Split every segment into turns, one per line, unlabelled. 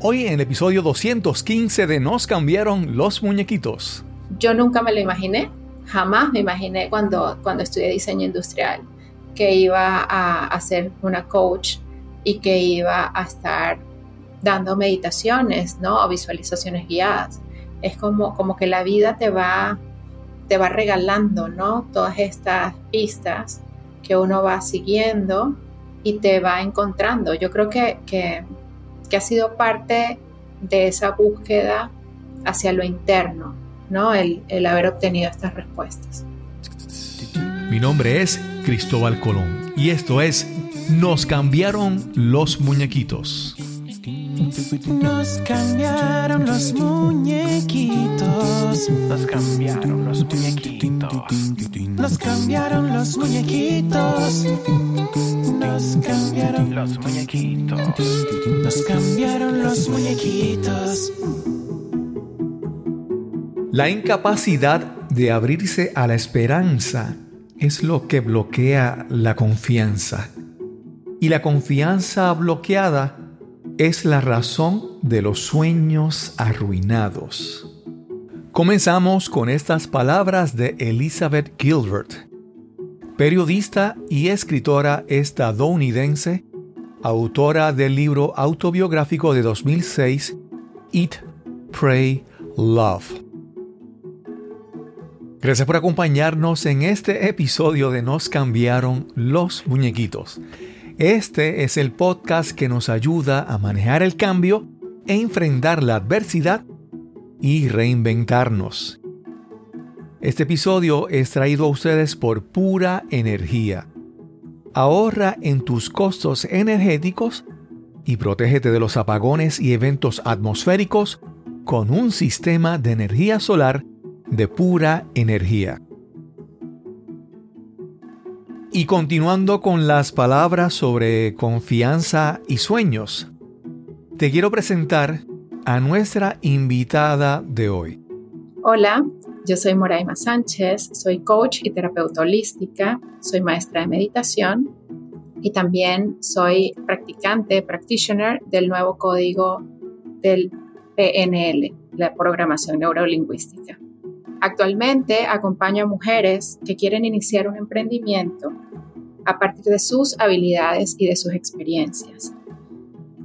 Hoy en el episodio 215 de Nos cambiaron los muñequitos.
Yo nunca me lo imaginé, jamás me imaginé cuando, cuando estudié diseño industrial que iba a, a ser una coach y que iba a estar dando meditaciones, ¿no? O visualizaciones guiadas. Es como, como que la vida te va, te va regalando, ¿no? Todas estas pistas que uno va siguiendo y te va encontrando. Yo creo que, que, ha sido parte de esa búsqueda hacia lo interno, ¿no? El, el haber obtenido estas respuestas.
Mi nombre es Cristóbal Colón y esto es Nos cambiaron los muñequitos.
Nos cambiaron los muñequitos.
Nos cambiaron los muñequitos.
Nos cambiaron los muñequitos. Nos cambiaron
los muñequitos.
Nos cambiaron los muñequitos.
La incapacidad de abrirse a la esperanza es lo que bloquea la confianza. Y la confianza bloqueada es la razón de los sueños arruinados. Comenzamos con estas palabras de Elizabeth Gilbert, periodista y escritora estadounidense, autora del libro autobiográfico de 2006, Eat, Pray, Love. Gracias por acompañarnos en este episodio de Nos cambiaron los muñequitos. Este es el podcast que nos ayuda a manejar el cambio e enfrentar la adversidad y reinventarnos. Este episodio es traído a ustedes por pura energía. Ahorra en tus costos energéticos y protégete de los apagones y eventos atmosféricos con un sistema de energía solar de pura energía. Y continuando con las palabras sobre confianza y sueños, te quiero presentar a nuestra invitada de hoy.
Hola, yo soy Moraima Sánchez, soy coach y terapeuta holística, soy maestra de meditación y también soy practicante, practitioner del nuevo código del PNL, la programación neurolingüística. Actualmente acompaño a mujeres que quieren iniciar un emprendimiento a partir de sus habilidades y de sus experiencias.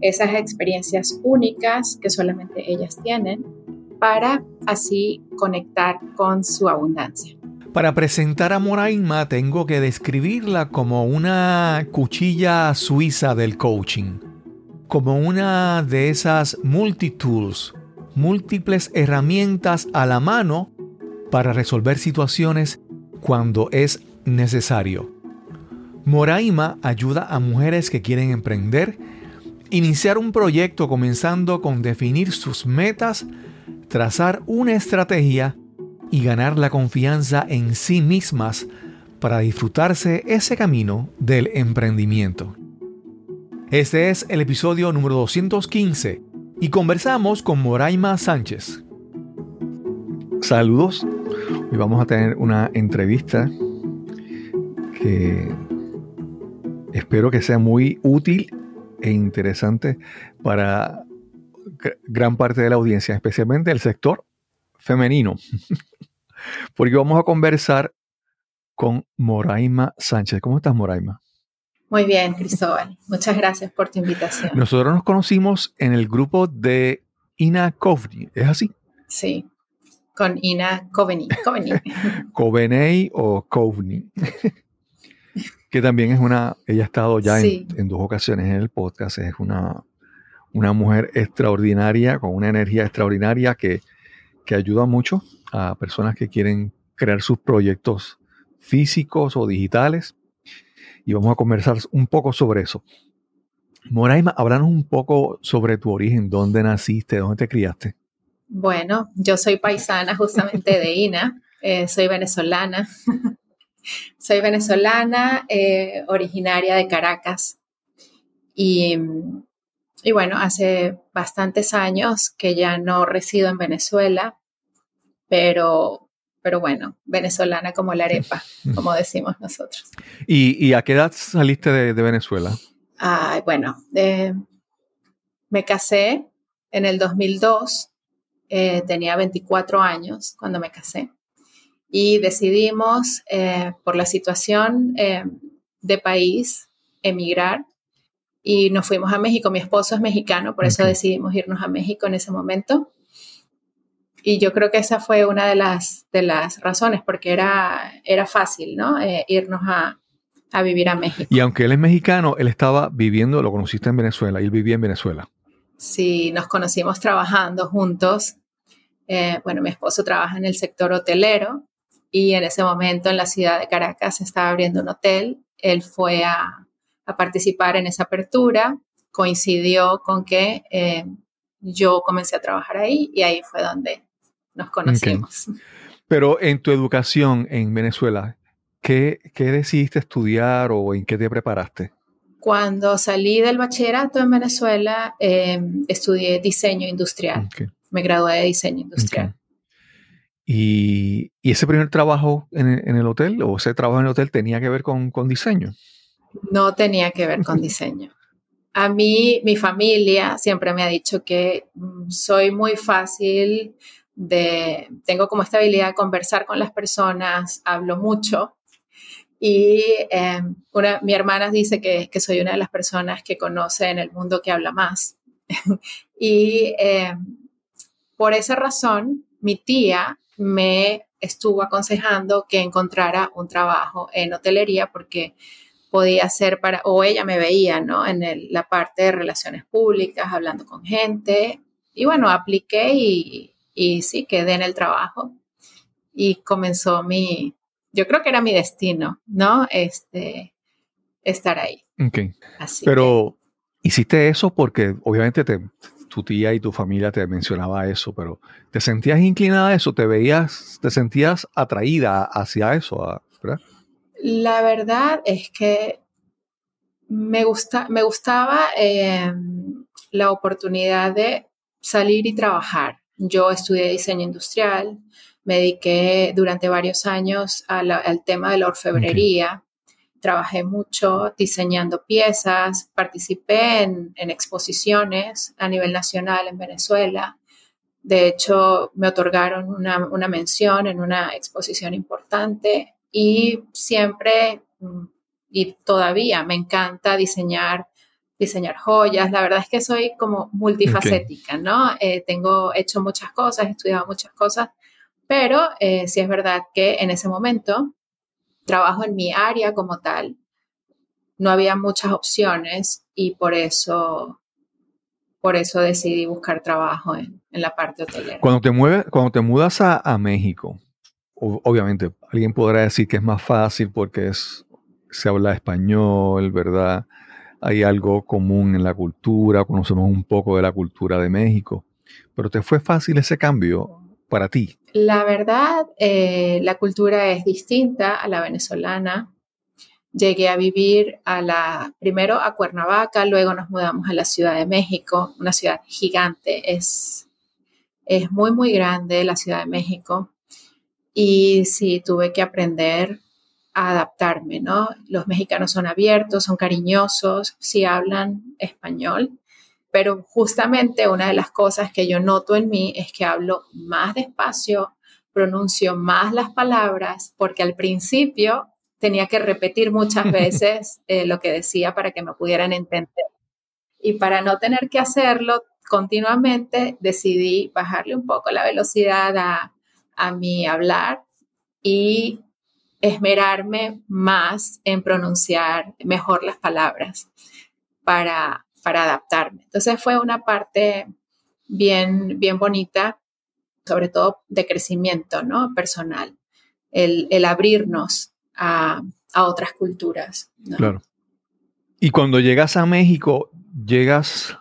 Esas experiencias únicas que solamente ellas tienen para así conectar con su abundancia.
Para presentar a Moraima tengo que describirla como una cuchilla suiza del coaching, como una de esas multitools, múltiples herramientas a la mano para resolver situaciones cuando es necesario. Moraima ayuda a mujeres que quieren emprender, iniciar un proyecto comenzando con definir sus metas, trazar una estrategia y ganar la confianza en sí mismas para disfrutarse ese camino del emprendimiento. Este es el episodio número 215 y conversamos con Moraima Sánchez. Saludos Hoy vamos a tener una entrevista que espero que sea muy útil e interesante para gran parte de la audiencia, especialmente el sector femenino. Porque vamos a conversar con Moraima Sánchez. ¿Cómo estás, Moraima?
Muy bien, Cristóbal. Muchas gracias por tu invitación.
Nosotros nos conocimos en el grupo de Ina Kovni, ¿es así?
Sí con Ina Coveney.
Coveney o Coveney. que también es una, ella ha estado ya en, dos ocasiones en el podcast, es una, una mujer extraordinaria, con una energía extraordinaria que, que ayuda mucho a personas que quieren crear sus proyectos físicos o digitales. Y vamos a conversar un poco sobre eso. Moraima, háblanos un poco sobre tu origen, dónde naciste, dónde te criaste.
Bueno, yo soy paisana justamente de INA, eh, soy venezolana. Soy venezolana, eh, originaria de Caracas. Y, bueno, hace bastantes años que ya no resido en Venezuela, pero, pero bueno, venezolana como la arepa, como decimos nosotros.
¿Y, a qué edad saliste de, Venezuela?
bueno, eh, me casé en el 2002, eh, tenía 24 años cuando me casé y decidimos, eh, por la situación eh, de país, emigrar y nos fuimos a México. Mi esposo es mexicano, por eso decidimos irnos a México en ese momento. Y yo creo que esa fue una de las, de las razones, porque era, era fácil, ¿no? irnos a, a vivir a México.
Y aunque él es mexicano, él estaba viviendo, lo conociste en Venezuela, y él vivía en Venezuela.
Sí, nos conocimos trabajando juntos. Eh, bueno, mi esposo trabaja en el sector hotelero y en ese momento en la ciudad de Caracas se estaba abriendo un hotel. Él fue a, participar en esa apertura, coincidió con que eh, yo comencé a trabajar ahí y ahí fue donde nos conocimos.
Pero en tu educación en Venezuela, ¿Qué, decidiste estudiar o en qué te preparaste?
Cuando salí del bachillerato en Venezuela, em, estudié diseño industrial. Me gradué de diseño industrial.
¿Y, ese primer trabajo en, el hotel o ese trabajo en el hotel tenía que ver con, diseño?
No tenía que ver con diseño. A mí, mi familia siempre me ha dicho que mm, soy muy fácil de, tengo como esta habilidad de conversar con las personas, hablo mucho y em, una, mi hermana dice que, que, soy una de las personas que conoce en el mundo que habla más. y em, por esa razón, mi tía me estuvo aconsejando que encontrara un trabajo en hotelería porque podía ser para, o ella me veía, ¿no? En la parte de relaciones públicas, hablando con gente. Y bueno, apliqué y, y sí, quedé en el trabajo. Y comenzó mi, yo creo que era mi destino, ¿no? Este, estar ahí.
Ok. pero hiciste eso porque obviamente te, tu tía y tu familia te mencionaba eso, pero ¿te sentías inclinada a eso? ¿Te veías, te sentías atraída hacia eso? ¿verdad?
La verdad es que me, gusta, me gustaba em, la oportunidad de salir y trabajar. Yo estudié diseño industrial, me dediqué durante varios años al tema de la orfebrería. Trabajé mucho diseñando piezas, participé en, exposiciones a nivel nacional en Venezuela. De hecho, me otorgaron una, una mención en una exposición importante y siempre mm, y todavía me encanta diseñar diseñar joyas. La verdad es que soy como multifacética, ¿no? Eh, tengo hecho muchas cosas, he estudiado muchas cosas pero eh, sí es verdad que en ese momento trabajo en mi área como tal, no había muchas opciones y por eso, por eso decidí buscar trabajo en, la parte hotelera.
Cuando te, mueves, cuando te mudas a, México, obviamente alguien podrá decir que es más fácil porque es, se habla español, ¿verdad? Hay algo común en la cultura, conocemos un poco de la cultura de México, pero ¿te fue fácil ese cambio para ti?
La verdad, eh, la cultura es distinta a la venezolana. Llegué a vivir a la, primero a Cuernavaca, luego nos mudamos a la Ciudad de México, una ciudad gigante, es, es muy, muy grande la Ciudad de México. Y sí, tuve que aprender a adaptarme, ¿no? Los mexicanos son abiertos, son cariñosos, sí hablan español, pero justamente una de las cosas que yo noto en mí es que hablo más despacio, pronuncio más las palabras, porque al principio tenía que repetir muchas veces eh, lo que decía para que me pudieran entender. Y para no tener que hacerlo continuamente, decidí bajarle un poco la velocidad a, a mi hablar y esmerarme más en pronunciar mejor las palabras para, para adaptarme. Entonces fue una parte bien, bien bonita, sobre todo de crecimiento ¿no? personal, el, abrirnos a, otras culturas.
Claro. Y cuando llegas a México, llegas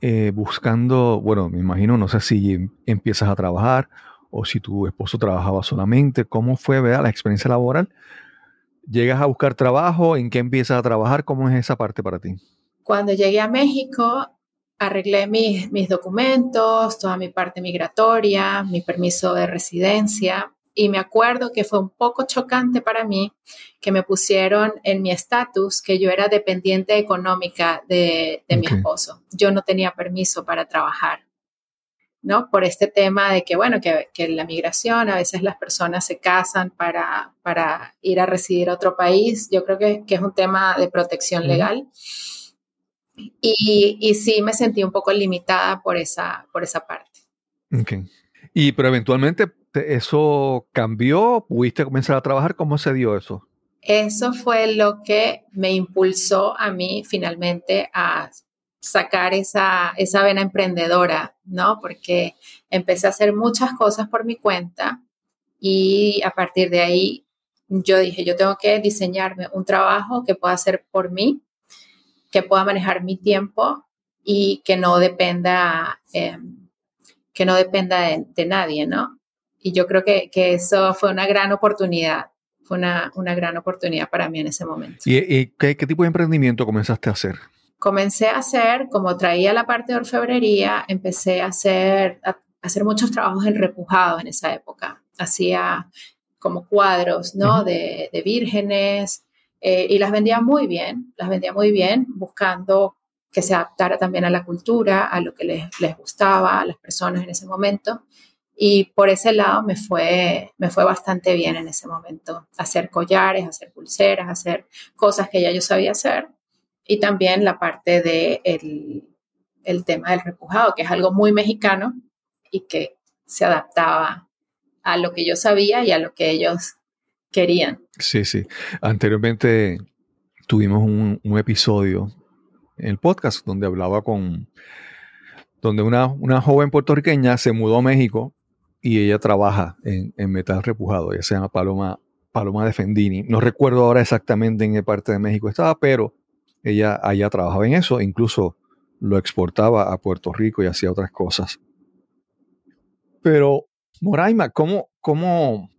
eh, buscando, bueno, me imagino, no sé si empiezas a trabajar o si tu esposo trabajaba solamente, ¿cómo fue la experiencia laboral? ¿Llegas a buscar trabajo? ¿En qué empiezas a trabajar? ¿Cómo es esa parte para ti?
Cuando llegué a México, arreglé mis, mis documentos, toda mi parte migratoria, mi permiso de residencia. Y me acuerdo que fue un poco chocante para mí que me pusieron en mi estatus que yo era dependiente económica de, de mi esposo. Yo no tenía permiso para trabajar. ¿no? Por este tema de que, bueno, que, que la migración, a veces las personas se casan para, para ir a residir a otro país. Yo creo que, que es un tema de protección legal. Y, y, sí me sentí un poco limitada por esa, por esa parte.
Okay. Y pero eventualmente eso cambió, pudiste comenzar a trabajar, ¿cómo se dio eso?
Eso fue lo que me impulsó a mí finalmente a sacar esa, esa vena emprendedora, ¿no? Porque empecé a hacer muchas cosas por mi cuenta y a partir de ahí yo dije, yo tengo que diseñarme un trabajo que pueda hacer por mí, que pueda manejar mi tiempo y que no dependa, eh, que no dependa de, de, nadie, ¿no? Y yo creo que, que, eso fue una gran oportunidad, fue una, una gran oportunidad para mí en ese momento.
¿Y, y qué, qué tipo de emprendimiento comenzaste a hacer?
comencé a hacer, como traía la parte de orfebrería, empecé a hacer, a hacer muchos trabajos en repujado en esa época. Hacía como cuadros, ¿no? Uh -huh. de, de, vírgenes eh, y las vendía muy bien, las vendía muy bien, buscando que se adaptara también a la cultura, a lo que les, les gustaba a las personas en ese momento. Y por ese lado me fue, me fue bastante bien en ese momento. Hacer collares, hacer pulseras, hacer cosas que ya yo sabía hacer y también la parte de el, el, tema del repujado, que es algo muy mexicano y que se adaptaba a lo que yo sabía y a lo que ellos querían.
Sí, sí. Anteriormente tuvimos un, episodio en el podcast donde hablaba con, donde una, una, joven puertorriqueña se mudó a México y ella trabaja en, en metal repujado, ella se llama Paloma, Paloma de Fendini. No recuerdo ahora exactamente en qué parte de México estaba, pero ella allá trabajaba en eso, incluso lo exportaba a Puerto Rico y hacía otras cosas. Pero, Moraima, ¿cómo, cómo,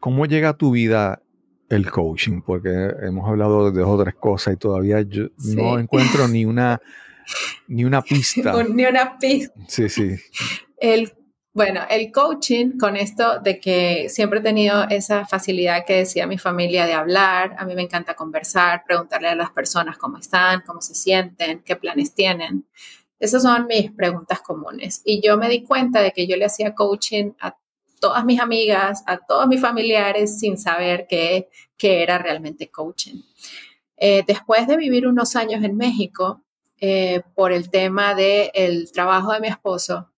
cómo llega a tu vida el coaching? Porque hemos hablado de otras cosas y todavía yo sí. no encuentro ni una, ni una pista.
ni una pista.
Sí, sí.
El bueno, el coaching con esto de que siempre he tenido esa facilidad que decía mi familia de hablar, a mí me encanta conversar, preguntarle a las personas cómo están, cómo se sienten, qué planes tienen. Esas son mis preguntas comunes. Y yo me di cuenta de que yo le hacía coaching a todas mis amigas, a todos mis familiares, sin saber qué, qué era realmente coaching. Eh, después de vivir unos años en México, eh, por el tema del de trabajo de mi esposo,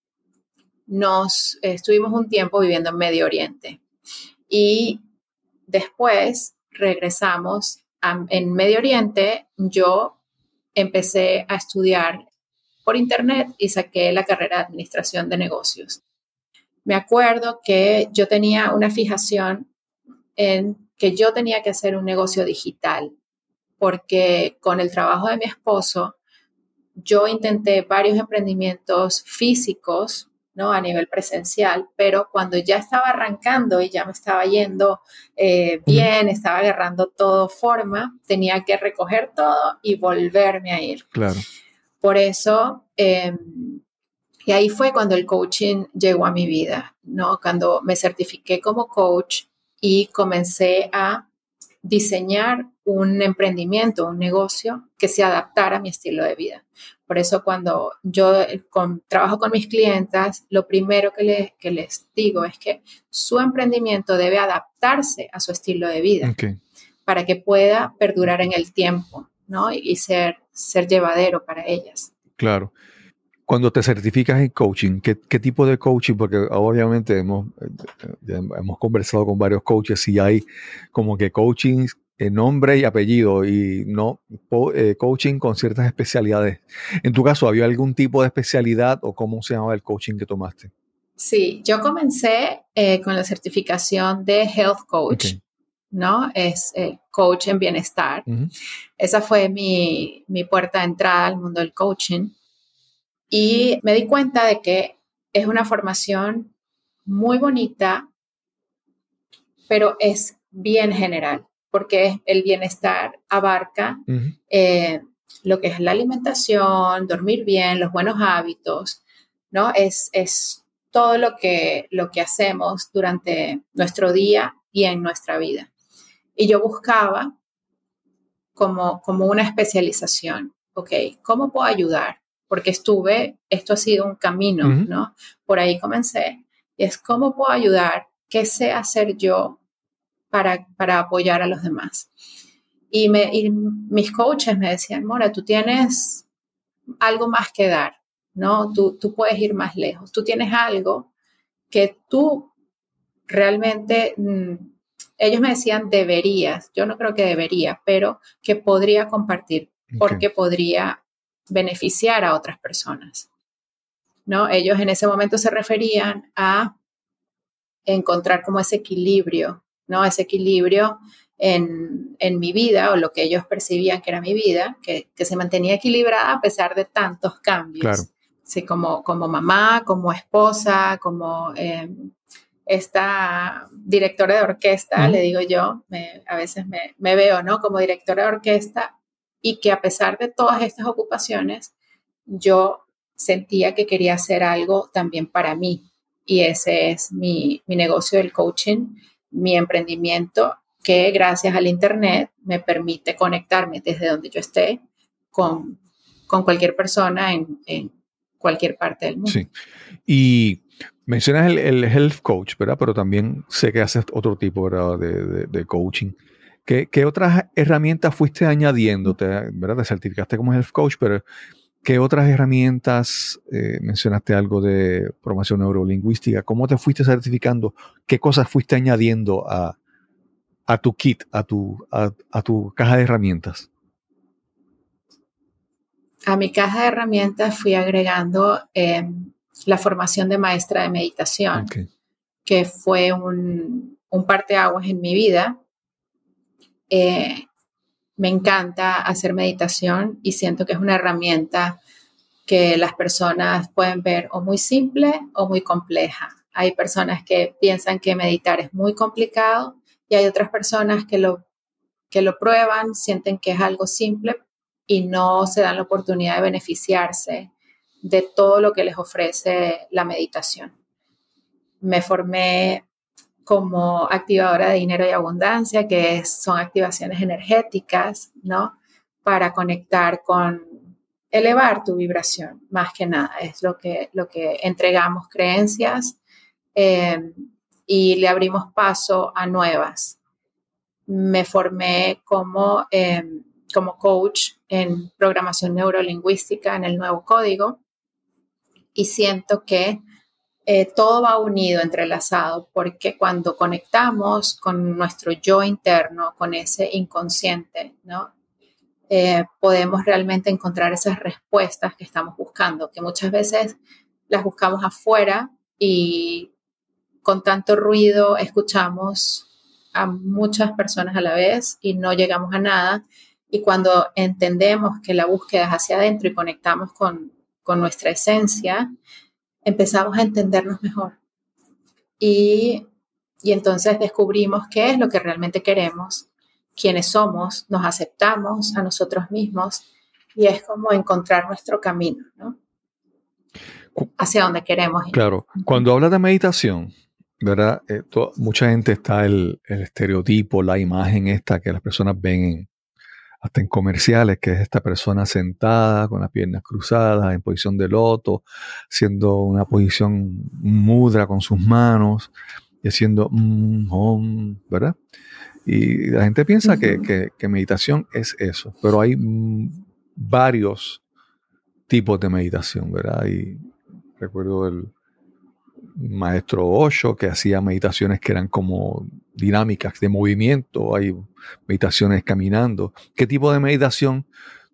nos estuvimos un tiempo viviendo en Medio Oriente y después regresamos en Medio Oriente. Yo empecé a estudiar por internet y saqué la carrera de administración de negocios. Me acuerdo que yo tenía una fijación en que yo tenía que hacer un negocio digital porque con el trabajo de mi esposo yo intenté varios emprendimientos físicos ¿no? A nivel presencial, pero cuando ya estaba arrancando y ya me estaba yendo eh, bien, estaba agarrando todo forma, tenía que recoger todo y volverme a ir.
Claro.
Por eso, eh, y ahí fue cuando el coaching llegó a mi vida, ¿no? Cuando me certifiqué como coach y comencé a diseñar un emprendimiento, un negocio que se adaptara a mi estilo de vida. Por eso cuando yo con, trabajo con mis clientas, lo primero que, le, que, les digo es que su emprendimiento debe adaptarse a su estilo de vida
okay.
para que pueda perdurar en el tiempo ¿no? y, y ser, ser llevadero para ellas.
Claro. Cuando te certificas en coaching, ¿qué, ¿qué, tipo de coaching? Porque obviamente hemos, hemos conversado con varios coaches y hay como que coaching nombre y apellido y no eh, coaching con ciertas especialidades. En tu caso, ¿había algún tipo de especialidad o cómo se llamaba el coaching que tomaste?
Sí, yo comencé eh, con la certificación de Health Coach, okay. ¿no? Es eh, coach en bienestar. Uh -huh. Esa fue mi, mi puerta de entrada al mundo del coaching. Y me di cuenta de que es una formación muy bonita, pero es bien general porque el bienestar abarca uh -huh. eh, lo que es la alimentación, dormir bien, los buenos hábitos, ¿no? Es, es todo lo que, lo que hacemos durante nuestro día y en nuestra vida. Y yo buscaba como, como una especialización, ¿ok? ¿Cómo puedo ayudar? Porque estuve, esto ha sido un camino, ¿no? Por ahí comencé. Y es cómo puedo ayudar, qué sé hacer yo para, para apoyar a los demás. Y, me, y mis coaches me decían, Mora, tú tienes algo más que dar, ¿no? Tú, tú puedes ir más lejos. Tú tienes algo que tú realmente, mm, ellos me decían deberías, yo no creo que debería, pero que podría compartir, porque podría beneficiar a otras personas. ¿no? Ellos en ese momento se referían a encontrar como ese equilibrio, ¿no? Ese equilibrio en, mi vida o lo que ellos percibían que era mi vida, que, se mantenía equilibrada a pesar de tantos cambios. Sí, como, como mamá, como esposa, como eh, esta directora de orquesta, le digo yo, a veces me, me, veo, ¿no? Como directora de orquesta y que a pesar de todas estas ocupaciones, yo sentía que quería hacer algo también para mí. Y ese es mi, mi negocio del coaching, mi emprendimiento, que gracias al Internet me permite conectarme desde donde yo esté con, con cualquier persona en, en, cualquier parte del mundo.
Sí. Y mencionas el, el, health coach, ¿verdad? Pero también sé que haces otro tipo De, de, de, coaching. ¿Qué, ¿Qué, otras herramientas fuiste añadiendo? ¿verdad? Te certificaste como health coach, pero ¿Qué otras herramientas, eh, mencionaste algo de programación neurolingüística, cómo te fuiste certificando? ¿Qué cosas fuiste añadiendo a, tu kit, a tu, a, tu caja de herramientas?
A mi caja de herramientas fui agregando em, la formación de maestra de meditación, que fue un, un parteaguas en mi vida. Eh, me encanta hacer meditación y siento que es una herramienta que las personas pueden ver o muy simple o muy compleja. Hay personas que piensan que meditar es muy complicado y hay otras personas que lo, que lo prueban, sienten que es algo simple y no se dan la oportunidad de beneficiarse de todo lo que les ofrece la meditación. Me formé como activadora de dinero y abundancia, que son activaciones energéticas, ¿no? Para conectar con elevar tu vibración, más que nada, es lo que, lo que entregamos creencias eh, y le abrimos paso a nuevas. Me formé como, eh, como coach en programación neurolingüística en el nuevo código y siento que eh, todo va unido, entrelazado, porque cuando conectamos con nuestro yo interno, con ese inconsciente, ¿no? Eh, podemos realmente encontrar esas respuestas que estamos buscando, que muchas veces las buscamos afuera y con tanto ruido escuchamos a muchas personas a la vez y no llegamos a nada. Y cuando entendemos que la búsqueda es hacia adentro y conectamos con, con nuestra esencia, empezamos a entendernos mejor. Y, entonces descubrimos qué es lo que realmente queremos, quiénes somos, nos aceptamos a nosotros mismos y es como encontrar nuestro camino, ¿no? Hacia donde queremos
ir. Claro, cuando hablas de meditación, ¿verdad? Eh, mucha gente está el, el, estereotipo, la imagen esta que las personas ven en, hasta en comerciales, que es esta persona sentada con las piernas cruzadas en posición de loto, haciendo una posición mudra con sus manos y haciendo mm, ¿verdad? Y la gente piensa que, meditación es eso, pero hay mm, varios tipos de meditación, ¿verdad? Y recuerdo el maestro Osho que hacía meditaciones que eran como dinámicas de movimiento, hay meditaciones caminando. ¿Qué tipo de meditación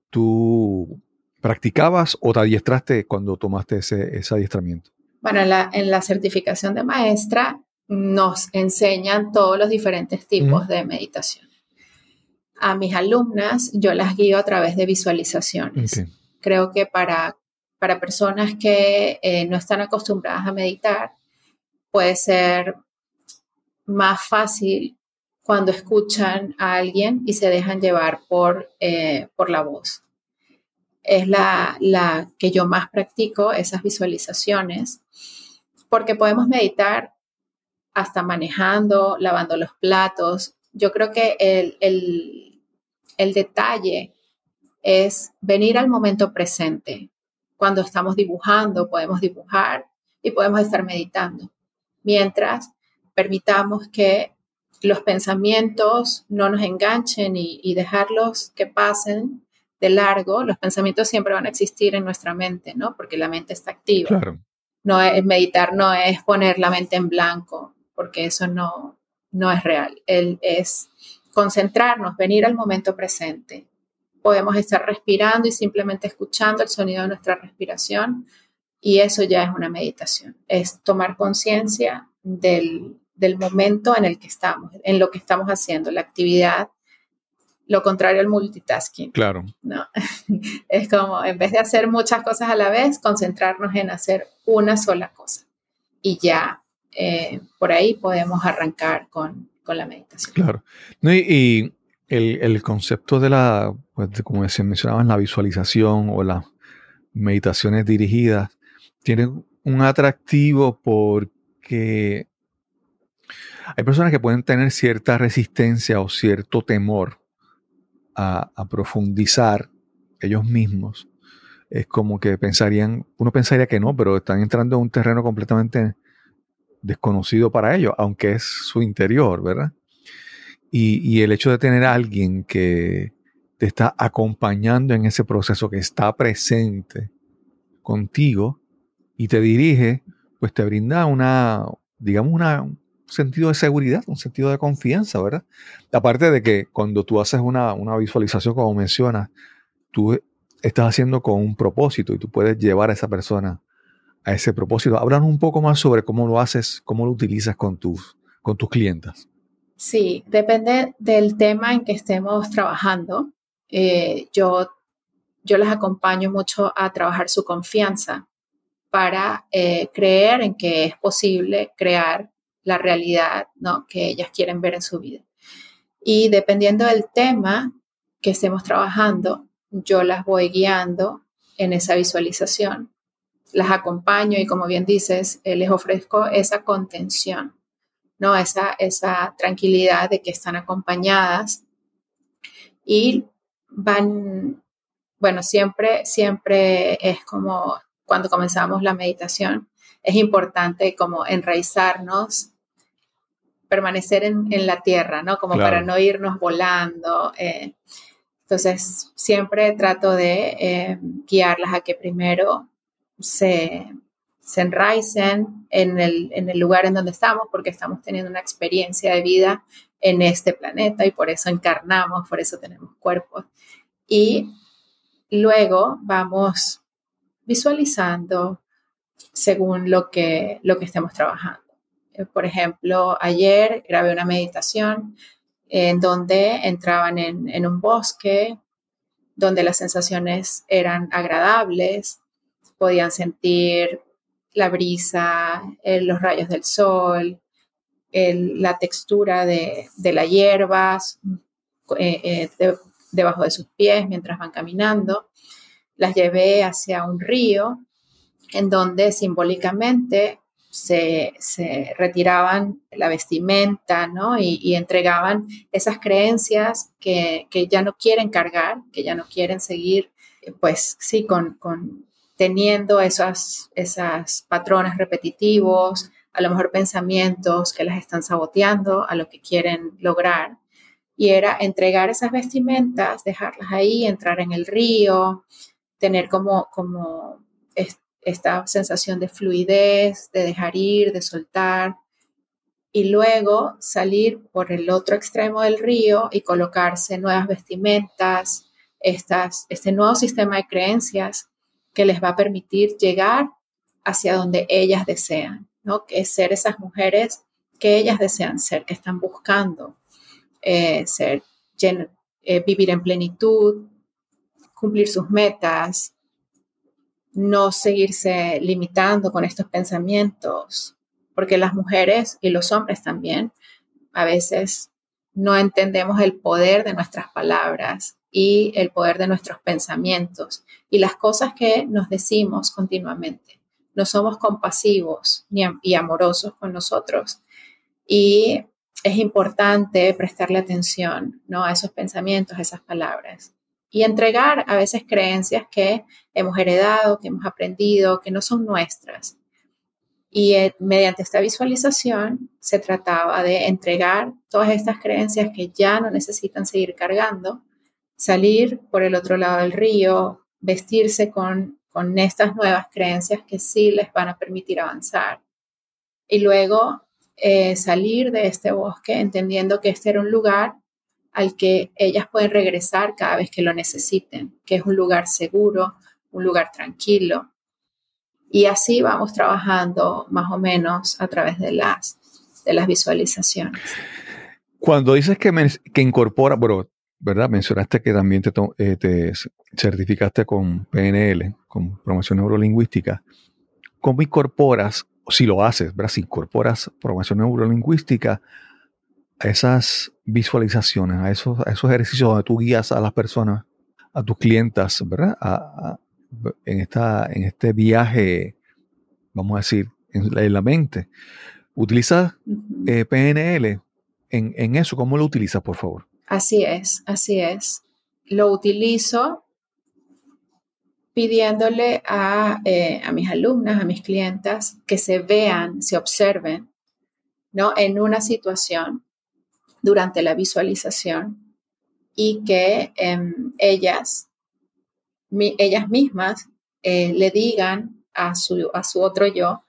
tú practicabas o te adiestraste cuando tomaste ese, ese adiestramiento?
Bueno, en la, en la, certificación de maestra nos enseñan todos los diferentes tipos de meditación. A mis alumnas yo las guío a través de visualizaciones. Creo que para, para personas que eh, no están acostumbradas a meditar, puede ser más fácil cuando escuchan a alguien y se dejan llevar por, eh, por la voz. Es la, la que yo más practico, esas visualizaciones, porque podemos meditar hasta manejando, lavando los platos. Yo creo que el, el, el detalle es venir al momento presente, cuando estamos dibujando, podemos dibujar y podemos estar meditando. Mientras permitamos que los pensamientos no nos enganchen y, dejarlos que pasen de largo, los pensamientos siempre van a existir en nuestra mente, ¿no? Porque la mente está activa.
Claro.
No es, meditar no es poner la mente en blanco, porque eso no, no es real. El, es concentrarnos, venir al momento presente. Podemos estar respirando y simplemente escuchando el sonido de nuestra respiración y eso ya es una meditación. Es tomar conciencia del, del momento en el que estamos, en lo que estamos haciendo, la actividad, lo contrario al multitasking.
Claro.
No, es como en vez de hacer muchas cosas a la vez, concentrarnos en hacer una sola cosa. Y ya eh, por ahí podemos arrancar con, con la meditación.
Claro. y, el, el, concepto de la, pues como se mencionaba, la visualización o las meditaciones dirigidas, tiene un atractivo porque hay personas que pueden tener cierta resistencia o cierto temor a, profundizar ellos mismos. Es como que pensarían, uno pensaría que no, pero están entrando en un terreno completamente desconocido para ellos, aunque es su interior, ¿verdad? Y, el hecho de tener a alguien que te está acompañando en ese proceso, que está presente contigo y te dirige, pues te brinda una, digamos, una, sentido de seguridad, un sentido de confianza, ¿verdad? Aparte de que cuando tú haces una, visualización, como mencionas, tú estás haciendo con un propósito y tú puedes llevar a esa persona a ese propósito. Háblanos un poco más sobre cómo lo haces, cómo lo utilizas con tus, con tus clientes.
Sí, depende del tema en que estemos trabajando. Eh, yo, yo les acompaño mucho a trabajar su confianza para eh, creer en que es posible crear la realidad ¿no? que ellas quieren ver en su vida. Y dependiendo del tema que estemos trabajando, yo las voy guiando en esa visualización, las acompaño y como bien dices, eh, les ofrezco esa contención, ¿no? esa, esa tranquilidad de que están acompañadas y van, bueno, siempre, siempre es como cuando comenzamos la meditación, es importante como enraizarnos, permanecer en, la tierra, ¿no? Como para no irnos volando. Eh. Entonces, siempre trato de eh, guiarlas a que primero se, se enraicen en el, en el lugar en donde estamos, porque estamos teniendo una experiencia de vida en este planeta y por eso encarnamos, por eso tenemos cuerpos. Y luego vamos visualizando, según lo que, lo que estemos trabajando. Eh, por ejemplo, ayer grabé una meditación en donde entraban en, un bosque, donde las sensaciones eran agradables, podían sentir la brisa, los rayos del sol, la textura de, las hierbas eh, eh, debajo de sus pies mientras van caminando. Las llevé hacia un río en donde simbólicamente se, retiraban la vestimenta, ¿no? Y, entregaban esas creencias que, ya no quieren cargar, que ya no quieren seguir, pues sí, con, teniendo esos, esas patrones repetitivos, a lo mejor pensamientos que las están saboteando a lo que quieren lograr. Y era entregar esas vestimentas, dejarlas ahí, entrar en el río, tener como, como esta sensación de fluidez, de dejar ir, de soltar, y luego salir por el otro extremo del río y colocarse nuevas vestimentas, estas, este nuevo sistema de creencias que les va a permitir llegar hacia donde ellas desean, ¿no? Que es ser esas mujeres que ellas desean ser, que están buscando eh, ser, eh, vivir en plenitud, cumplir sus metas, no seguirse limitando con estos pensamientos, porque las mujeres y los hombres también a veces no entendemos el poder de nuestras palabras y el poder de nuestros pensamientos y las cosas que nos decimos continuamente. No somos compasivos ni y amorosos con nosotros. Y es importante prestarle atención ¿no? a esos pensamientos, a esas palabras. y entregar a veces creencias que hemos heredado, que hemos aprendido, que no son nuestras. Y eh, mediante esta visualización se trataba de entregar todas estas creencias que ya no necesitan seguir cargando, salir por el otro lado del río, vestirse con, con estas nuevas creencias que sí les van a permitir avanzar. Y luego eh, salir de este bosque entendiendo que este era un lugar al que ellas pueden regresar cada vez que lo necesiten, que es un lugar seguro, un lugar tranquilo. Y así vamos trabajando más o menos a través de las, de las visualizaciones.
Cuando dices que, que incorpora, bueno, ¿verdad? Mencionaste que también te, eh, te, certificaste con PNL, con promoción neurolingüística. ¿Cómo incorporas, si lo haces, ¿verdad? Si incorporas promoción neurolingüística a esas visualizaciones, a esos, a esos ejercicios donde tú guías a las personas, a tus clientas, ¿verdad? En, esta, en este viaje, vamos a decir, en, la mente. ¿Utilizas eh, PNL en, en eso? ¿Cómo lo utilizas, por favor?
Así es, así es. Lo utilizo pidiéndole a, eh, a, mis alumnas, a mis clientas, que se vean, se observen, ¿no? En una situación durante la visualización y que em, ellas, ellas mismas eh, le digan a su, a su otro yo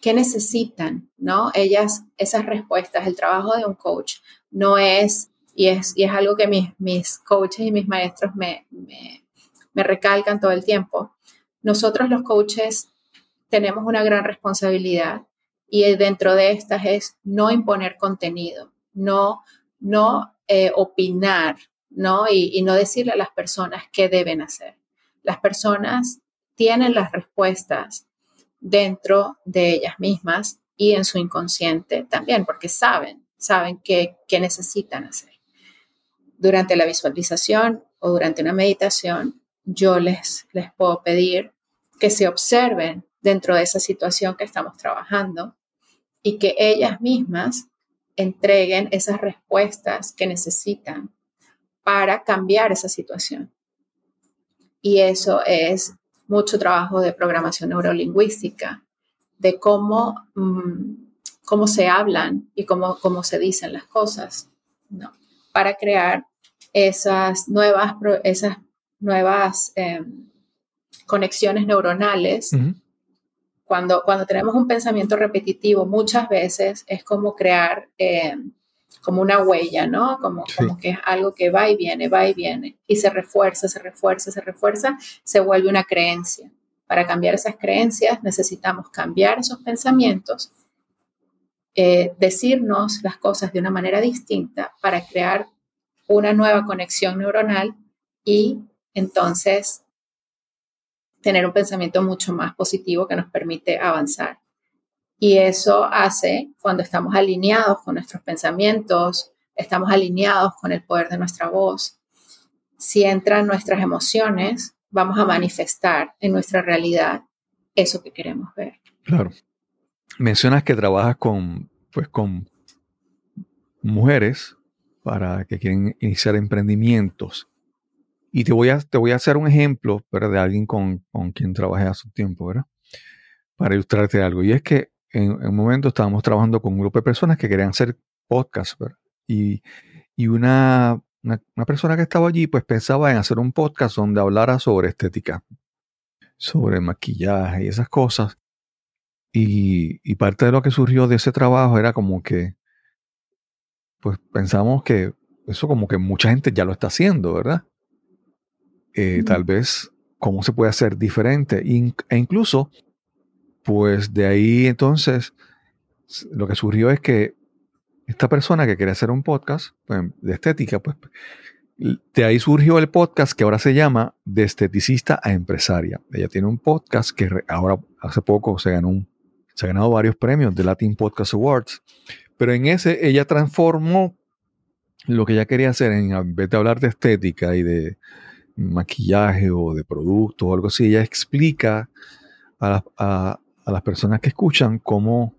qué necesitan, ¿no? Ellas, esas respuestas, el trabajo de un coach no es, y es, y es algo que mis, mis coaches y mis maestros me, me, me recalcan todo el tiempo, nosotros los coaches tenemos una gran responsabilidad y dentro de estas es no imponer contenido, no, no eh, opinar, ¿no? Y, y no decirle a las personas qué deben hacer. Las personas tienen las respuestas dentro de ellas mismas y en su inconsciente también, porque saben, saben qué, qué necesitan hacer. Durante la visualización o durante una meditación, yo les, les puedo pedir que se observen dentro de esa situación que estamos trabajando y que ellas mismas entreguen esas respuestas que necesitan para cambiar esa situación. Y eso es mucho trabajo de programación neurolingüística, de cómo, mm, cómo se hablan y cómo, cómo se dicen las cosas, ¿no? para crear esas nuevas, esas nuevas em, conexiones neuronales cuando, cuando tenemos un pensamiento repetitivo, muchas veces es como crear eh, como una huella, ¿no? Como, como que es algo que va y viene, va y viene, y se refuerza, se refuerza, se refuerza, se vuelve una creencia. Para cambiar esas creencias necesitamos cambiar esos pensamientos, eh, decirnos las cosas de una manera distinta para crear una nueva conexión neuronal y entonces tener un pensamiento mucho más positivo que nos permite avanzar. Y eso hace cuando estamos alineados con nuestros pensamientos, estamos alineados con el poder de nuestra voz. Si entran nuestras emociones, vamos a manifestar en nuestra realidad eso que queremos ver.
Claro. Mencionas que trabajas con, pues, con mujeres para que quieren iniciar emprendimientos. Y te voy a, te voy a hacer un ejemplo de alguien con, quien trabajé hace un tiempo, ¿verdad? Para ilustrarte algo. Y es que en, un momento estábamos trabajando con un grupo de personas que querían hacer podcast, ¿verdad? Y, una, una, persona que estaba allí, pues pensaba en hacer un podcast donde hablara sobre estética, sobre maquillaje y esas cosas. Y, y parte de lo que surgió de ese trabajo era como que, pues pensamos que eso como que mucha gente ya lo está haciendo, ¿verdad? Eh, tal vez cómo se puede hacer diferente. e incluso, pues de ahí entonces, lo que surgió es que esta persona que quería hacer un podcast pues, de estética, pues de ahí surgió el podcast que ahora se llama De esteticista a empresaria. Ella tiene un podcast que ahora hace poco se ganó un, se ha ganado varios premios de Latin Podcast Awards, pero en ese ella transformó lo que ella quería hacer en vez de hablar de estética y de maquillaje o de producto o algo así, ella explica a, las personas que escuchan cómo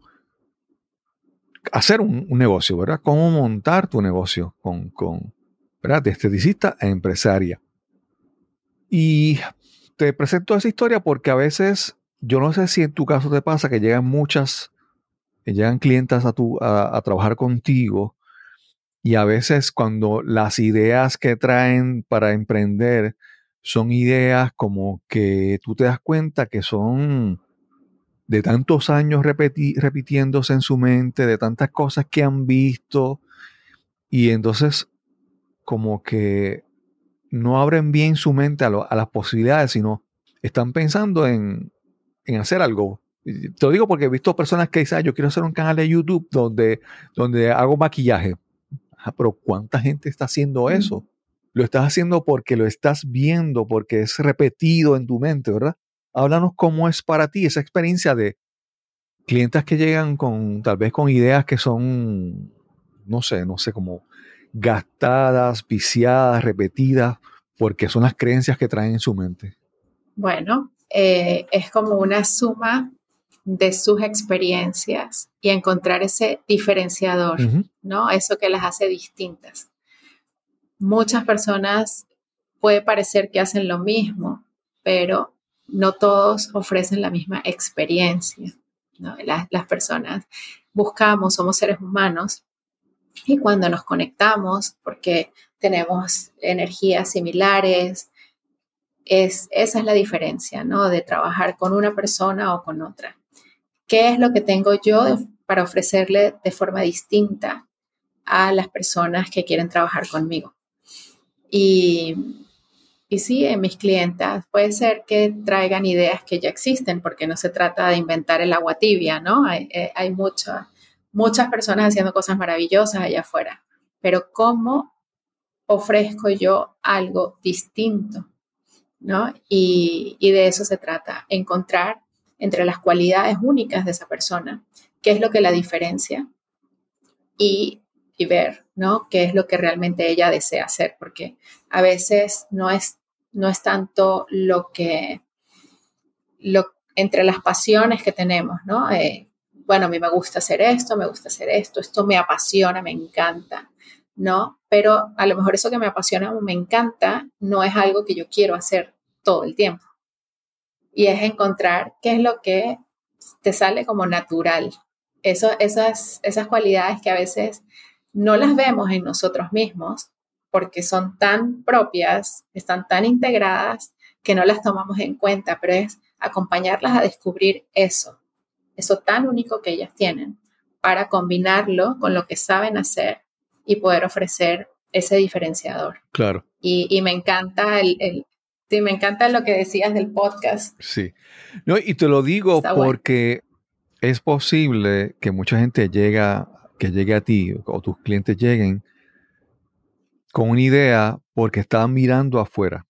hacer un, negocio, ¿verdad? Cómo montar tu negocio con, con ¿verdad? De esteticista a empresaria. Y te presento esa historia porque a veces, yo no sé si en tu caso te pasa que llegan muchas, que llegan clientas a, tu, a, a trabajar contigo y a veces cuando las ideas que traen para emprender son ideas como que tú te das cuenta que son de tantos años repeti- repitiéndose en su mente, de tantas cosas que han visto, y entonces como que no abren bien su mente a, lo- a las posibilidades, sino están pensando en, en hacer algo. Te lo digo porque he visto personas que dicen, "Ah, yo quiero hacer un canal de YouTube donde, donde hago maquillaje. Ajá, pero ¿cuánta gente está haciendo
Mm.
eso? Lo estás haciendo porque lo estás viendo, porque es repetido en tu mente, ¿verdad? Háblanos cómo es para ti esa experiencia de clientes que llegan con tal vez con ideas que son, no sé, no sé, como gastadas, viciadas, repetidas, porque son las creencias que traen en su mente.
Bueno, eh, es como una suma de sus experiencias y encontrar ese diferenciador, ¿no? Eso que las hace distintas. Muchas personas puede parecer que hacen lo mismo, pero no todos ofrecen la misma experiencia. Las, personas buscamos, somos seres humanos y cuando nos conectamos, porque tenemos energías similares, es, esa es la diferencia, ¿no? De trabajar con una persona o con otra. ¿Qué es lo que tengo yo para ofrecerle de forma distinta a las personas que quieren trabajar conmigo? Y, y sí, en mis clientas puede ser que traigan ideas que ya existen, porque no se trata de inventar el agua tibia, ¿no? Hay, eh, hay mucha- muchas personas haciendo cosas maravillosas allá afuera, pero ¿cómo ofrezco yo algo distinto? ¿no? Y, y de eso se trata, encontrar entre las cualidades únicas de esa persona, qué es lo que la diferencia y, y ver, ¿no? Qué es lo que realmente ella desea hacer, porque a veces no es, no es tanto lo que, lo, entre las pasiones que tenemos, ¿no? Eh, bueno, a mí me gusta hacer esto, me gusta hacer esto, esto me apasiona, me encanta, ¿no? Pero a lo mejor eso que me apasiona o me encanta no es algo que yo quiero hacer todo el tiempo. Y es encontrar qué es lo que te sale como natural. Eso, esas, esas cualidades que a veces no las vemos en nosotros mismos porque son tan propias, están tan integradas que no las tomamos en cuenta, pero es acompañarlas a descubrir eso, eso tan único que ellas tienen, para combinarlo con lo que saben hacer y poder ofrecer ese diferenciador.
Claro,
Y, y me encanta el, el- sí, me encanta lo que decías del podcast.
sí. No, y te lo digo
Está bueno.
porque es posible que mucha gente llega, que llegue a ti o tus clientes lleguen con una idea porque estaban mirando afuera.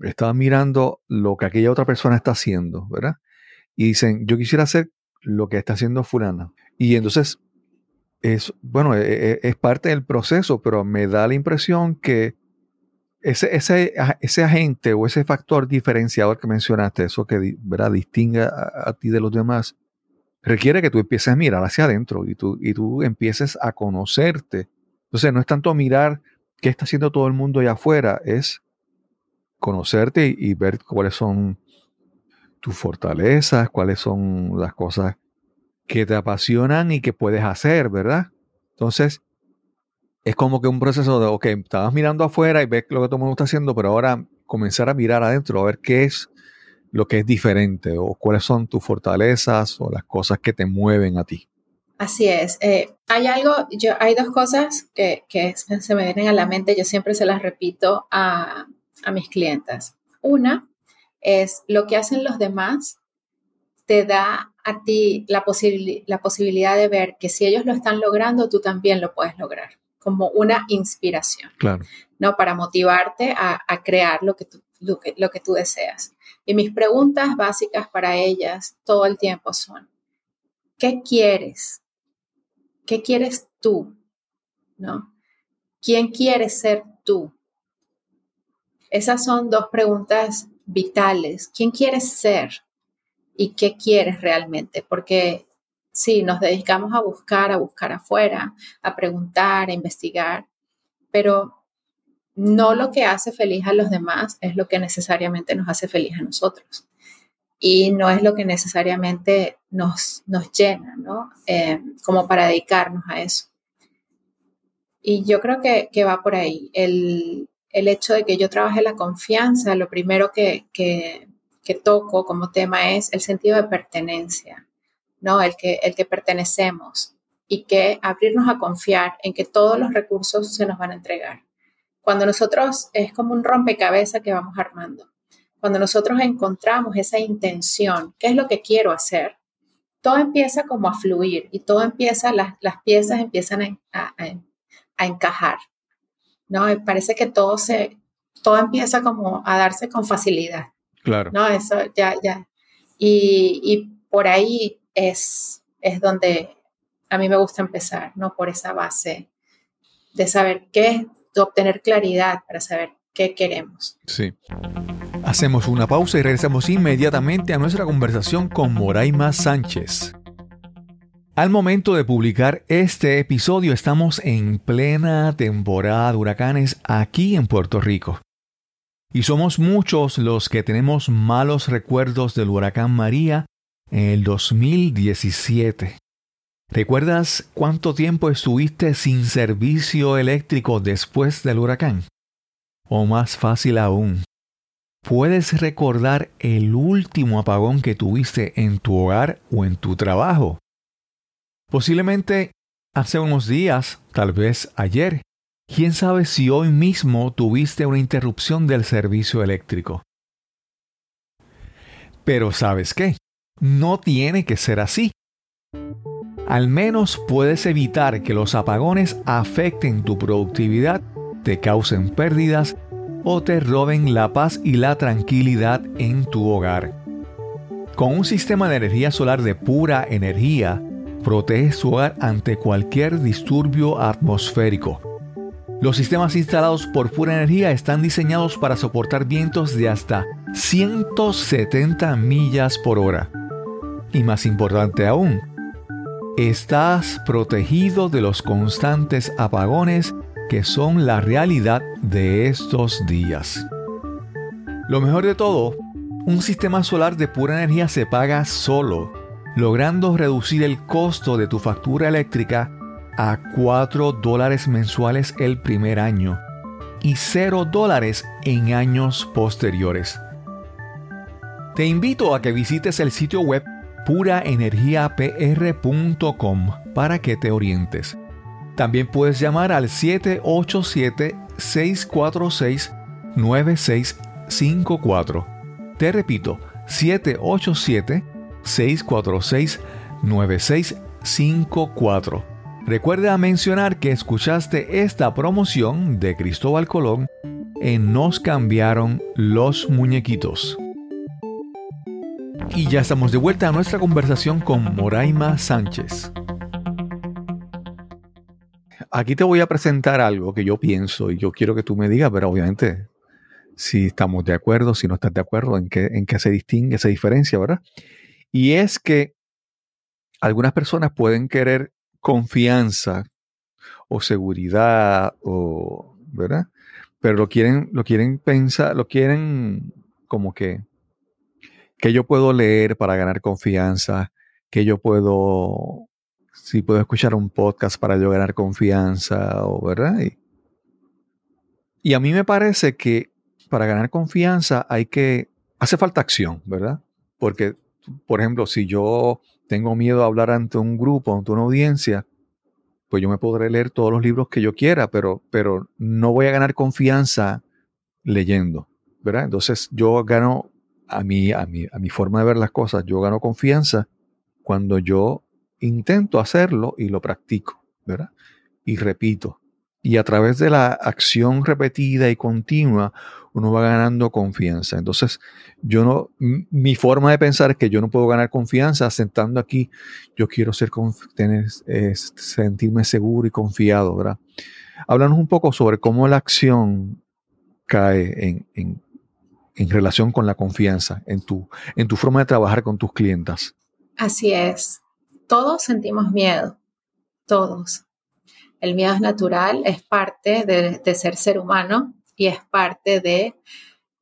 Estaban mirando lo que aquella otra persona está haciendo, ¿verdad? Y dicen, yo quisiera hacer lo que está haciendo fulana. Y entonces, es, bueno, e- e- es, parte del proceso, pero me da la impresión que ese, ese, ese agente o ese factor diferenciador que mencionaste, eso que ¿verdad? distingue a, a ti de los demás, requiere que tú empieces a mirar hacia adentro y tú, y tú empieces a conocerte. Entonces, no es tanto mirar qué está haciendo todo el mundo allá afuera, es conocerte y, ver cuáles son tus fortalezas, cuáles son las cosas que te apasionan y que puedes hacer, ¿verdad? Entonces, es como que un proceso de, ok, estabas mirando afuera y ves lo que todo el mundo está haciendo, pero ahora comenzar a mirar adentro, a ver qué es lo que es diferente o cuáles son tus fortalezas o las cosas que te mueven a ti.
Así es. Eh, hay algo, yo, hay dos cosas que, que se me vienen a la mente, yo siempre se las repito a, a mis clientas. Una es lo que hacen los demás te da a ti la, posibili- la posibilidad de ver que si ellos lo están logrando, tú también lo puedes lograr, como una inspiración.
Claro.
¿no? Para motivarte a, a crear lo que, tú, lo, que, lo que tú deseas. Y mis preguntas básicas para ellas todo el tiempo son, ¿qué quieres? ¿Qué quieres tú? ¿No? ¿Quién quieres ser tú? Esas son dos preguntas vitales. ¿Quién quieres ser? ¿Y qué quieres realmente? Porque sí, nos dedicamos a buscar, a buscar afuera, a preguntar, a investigar, pero no lo que hace feliz a los demás es lo que necesariamente nos hace feliz a nosotros. Y no es lo que necesariamente nos, nos llena, ¿no? Eh, como para dedicarnos a eso. Y yo creo que, va por ahí. El, el, hecho de que yo trabaje la confianza, lo primero que, que, que, toco como tema es el sentido de pertenencia, ¿no? El que, el que pertenecemos y que abrirnos a confiar en que todos los recursos se nos van a entregar cuando nosotros es como un rompecabezas que vamos armando. Cuando nosotros encontramos esa intención, ¿qué es lo que quiero hacer? Todo empieza como a fluir y todo empieza, las, las piezas empiezan a, a, encajar. ¿no? Parece que todo se, todo empieza como a darse con facilidad.
Claro.
No, eso ya, ya. Y, y por ahí es, es donde a mí me gusta empezar, ¿no? Por esa base de saber qué, obtener claridad para saber qué queremos.
Sí. Hacemos una pausa y regresamos inmediatamente a nuestra conversación con Moraima Sánchez. Al momento de publicar este episodio estamos en plena temporada de huracanes aquí en Puerto Rico. Y somos muchos los que tenemos malos recuerdos del huracán María en el 2017. ¿Recuerdas cuánto tiempo estuviste sin servicio eléctrico después del huracán? O más fácil aún, ¿puedes recordar el último apagón que tuviste en tu hogar o en tu trabajo? Posiblemente hace unos días, tal vez ayer. ¿Quién sabe si hoy mismo tuviste una interrupción del servicio eléctrico? Pero ¿sabes qué? No tiene que ser así al menos puedes evitar que los apagones afecten tu productividad, te causen pérdidas o te roben la paz y la tranquilidad en tu hogar. Con un sistema de energía solar de pura energía, proteges tu hogar ante cualquier disturbio atmosférico. Los sistemas instalados por pura energía están diseñados para soportar vientos de hasta 170 millas por hora. Y más importante aún, estás protegido de los constantes apagones que son la realidad de estos días. Lo mejor de todo, un sistema solar de pura energía se paga solo, logrando reducir el costo de tu factura eléctrica a 4 dólares mensuales el primer año y 0 dólares en años posteriores. Te invito a que visites el sitio web puraenergiapr.com para que te orientes. También puedes llamar al 787-646-9654. Te repito, 787-646-9654. Recuerda mencionar que escuchaste esta promoción de Cristóbal Colón en Nos cambiaron los muñequitos. Y ya estamos de vuelta a nuestra conversación con Moraima Sánchez. Aquí te voy a presentar algo que yo pienso y yo quiero que tú me digas, pero obviamente si estamos de acuerdo, si no estás de acuerdo, en qué, en qué se distingue, esa diferencia, ¿verdad? Y es que algunas personas pueden querer confianza o seguridad o, ¿verdad? Pero lo quieren, lo quieren pensar, lo quieren como que que yo puedo leer para ganar confianza, que yo puedo, si puedo escuchar un podcast para yo ganar confianza, o, ¿verdad? Y, a mí me parece que para ganar confianza hay que, hace falta acción, ¿verdad? Porque, por ejemplo, si yo tengo miedo a hablar ante un grupo, ante una audiencia, pues yo me podré leer todos los libros que yo quiera, pero, pero no voy a ganar confianza leyendo, ¿verdad? Entonces yo gano a mi, a, a mi forma de ver las cosas, yo gano confianza cuando yo intento hacerlo y lo practico, ¿verdad? Y repito. Y a través de la acción repetida y continua, uno va ganando confianza. Entonces, yo no, mi forma de pensar es que yo no puedo ganar confianza sentando aquí. Yo quiero ser, tener, sentirme seguro y confiado, ¿verdad? Háblanos un poco sobre cómo la acción cae en, en, en relación con la confianza en tu, en tu forma de trabajar con tus clientas.
Así es. Todos sentimos miedo, todos. El miedo es natural, es parte de, ser ser humano y es parte de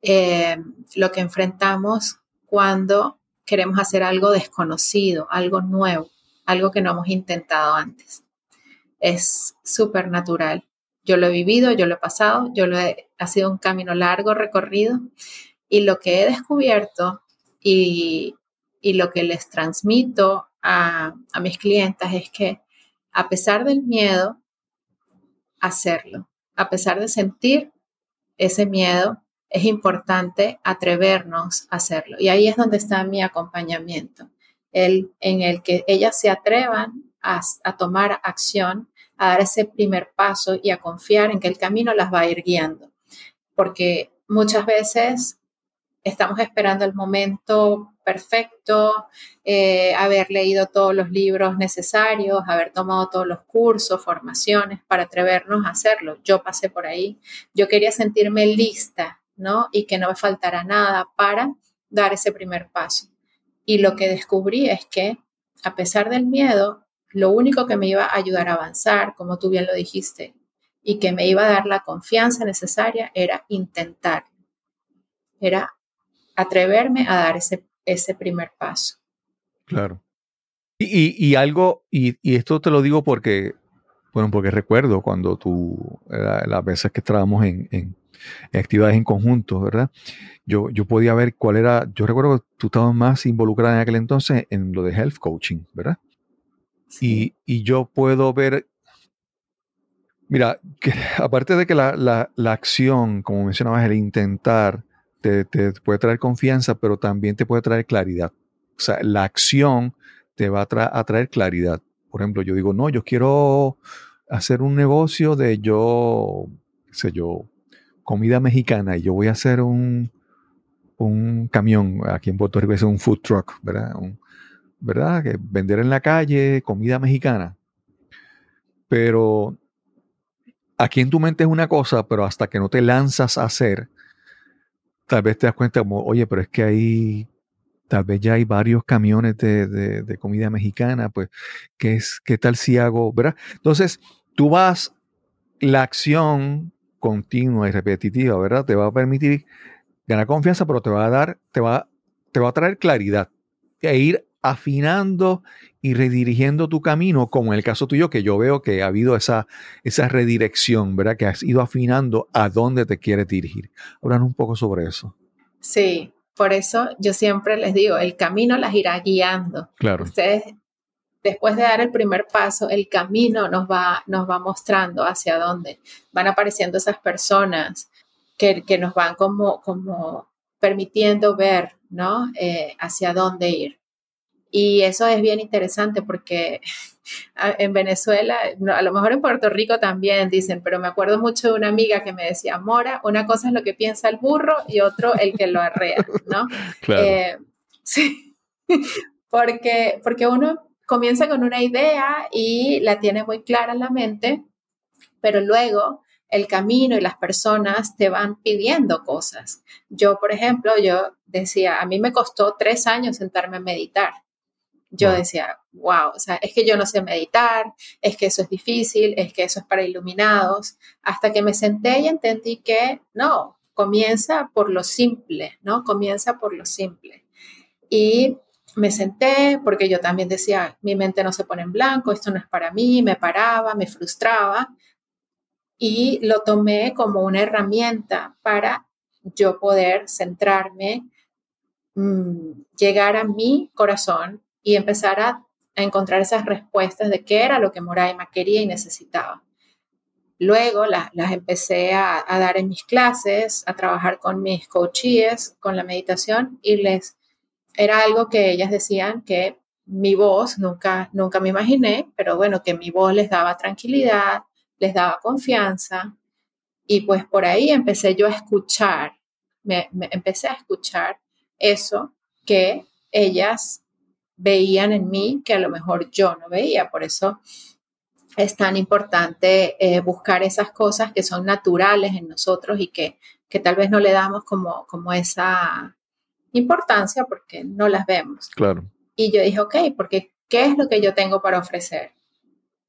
eh, lo que enfrentamos cuando queremos hacer algo desconocido, algo nuevo, algo que no hemos intentado antes. Es súper natural. Yo lo he vivido, yo lo he pasado, yo lo he, ha sido un camino largo recorrido y lo que he descubierto y, y lo que les transmito a, a mis clientes es que a pesar del miedo, hacerlo. A pesar de sentir ese miedo, es importante atrevernos a hacerlo. Y ahí es donde está mi acompañamiento, el, en el que ellas se atrevan a, a tomar acción, a dar ese primer paso y a confiar en que el camino las va a ir guiando. Porque muchas veces estamos esperando el momento perfecto, eh, haber leído todos los libros necesarios, haber tomado todos los cursos, formaciones para atrevernos a hacerlo. Yo pasé por ahí. Yo quería sentirme lista, ¿no? Y que no me faltara nada para dar ese primer paso. Y lo que descubrí es que, a pesar del miedo, lo único que me iba a ayudar a avanzar, como tú bien lo dijiste, y que me iba a dar la confianza necesaria era intentar, era atreverme a dar ese, ese primer paso.
Claro. Y, y, algo, y, y, esto te lo digo porque, bueno, porque recuerdo cuando tú, las veces que estábamos en, en, actividades en conjunto, ¿verdad? Yo, yo podía ver cuál era, yo recuerdo que tú estabas más involucrada en aquel entonces en lo de health coaching, ¿verdad? Sí. Y, y yo puedo ver Mira, que aparte de que la, la, la, acción, como mencionabas, el intentar, te, puede traer confianza, pero también te puede traer claridad. O sea, la acción te va a, traer claridad. Por ejemplo, yo digo, no, yo quiero hacer un negocio de yo, sé yo, comida mexicana y yo voy a hacer un, un camión, aquí en Puerto Rico es un food truck, ¿verdad? ¿Verdad? Que vender en la calle comida mexicana. Pero aquí en tu mente es una cosa, pero hasta que no te lanzas a hacer, tal vez te das cuenta como, oye, pero es que ahí tal vez ya hay varios camiones de, de, comida mexicana, pues, ¿qué, es, ¿qué tal si hago, verdad? Entonces, tú vas, la acción continua y repetitiva, ¿verdad? Te va a permitir ganar confianza, pero te va a dar, te va, te va a traer claridad e ir afinando y redirigiendo tu camino, como en el caso tuyo, que yo veo que ha habido esa, esa redirección, ¿verdad? Que has ido afinando a dónde te quieres dirigir. Hablan un poco sobre eso.
Sí, por eso yo siempre les digo, el camino las irá guiando.
Claro.
Ustedes, después de dar el primer paso, el camino nos va, nos va mostrando hacia dónde. Van apareciendo esas personas que, que nos van como, como permitiendo ver, ¿no? Eh, hacia dónde ir. Y eso es bien interesante porque en Venezuela, a lo mejor en Puerto Rico también dicen, pero me acuerdo mucho de una amiga que me decía, Mora, una cosa es lo que piensa el burro y otro el que lo arrea, ¿no?
Claro. Eh,
sí, porque, porque uno comienza con una idea y la tiene muy clara en la mente, pero luego el camino y las personas te van pidiendo cosas. Yo, por ejemplo, yo decía, a mí me costó tres años sentarme a meditar yo decía, wow, o sea, es que yo no sé meditar, es que eso es difícil, es que eso es para iluminados, hasta que me senté y entendí que no, comienza por lo simple, ¿no? Comienza por lo simple. Y me senté porque yo también decía, mi mente no se pone en blanco, esto no es para mí, me paraba, me frustraba y lo tomé como una herramienta para yo poder centrarme, mmm, llegar a mi corazón y empezar a, encontrar esas respuestas de qué era lo que Moraima quería y necesitaba. Luego las empecé a, dar en mis clases, a trabajar con mis coaches, con la meditación y les era algo que ellas decían que mi voz nunca nunca me imaginé, pero bueno, que mi voz les daba tranquilidad, les daba confianza y pues por ahí empecé yo a escuchar, me empecé a escuchar eso que ellas veían en mí que a lo mejor yo no veía. Por eso es tan importante eh, buscar esas cosas que son naturales en nosotros y que, que tal vez no le damos como, como esa importancia porque no las vemos.
Claro.
Y yo dije, ok, porque ¿qué es lo que yo tengo para ofrecer?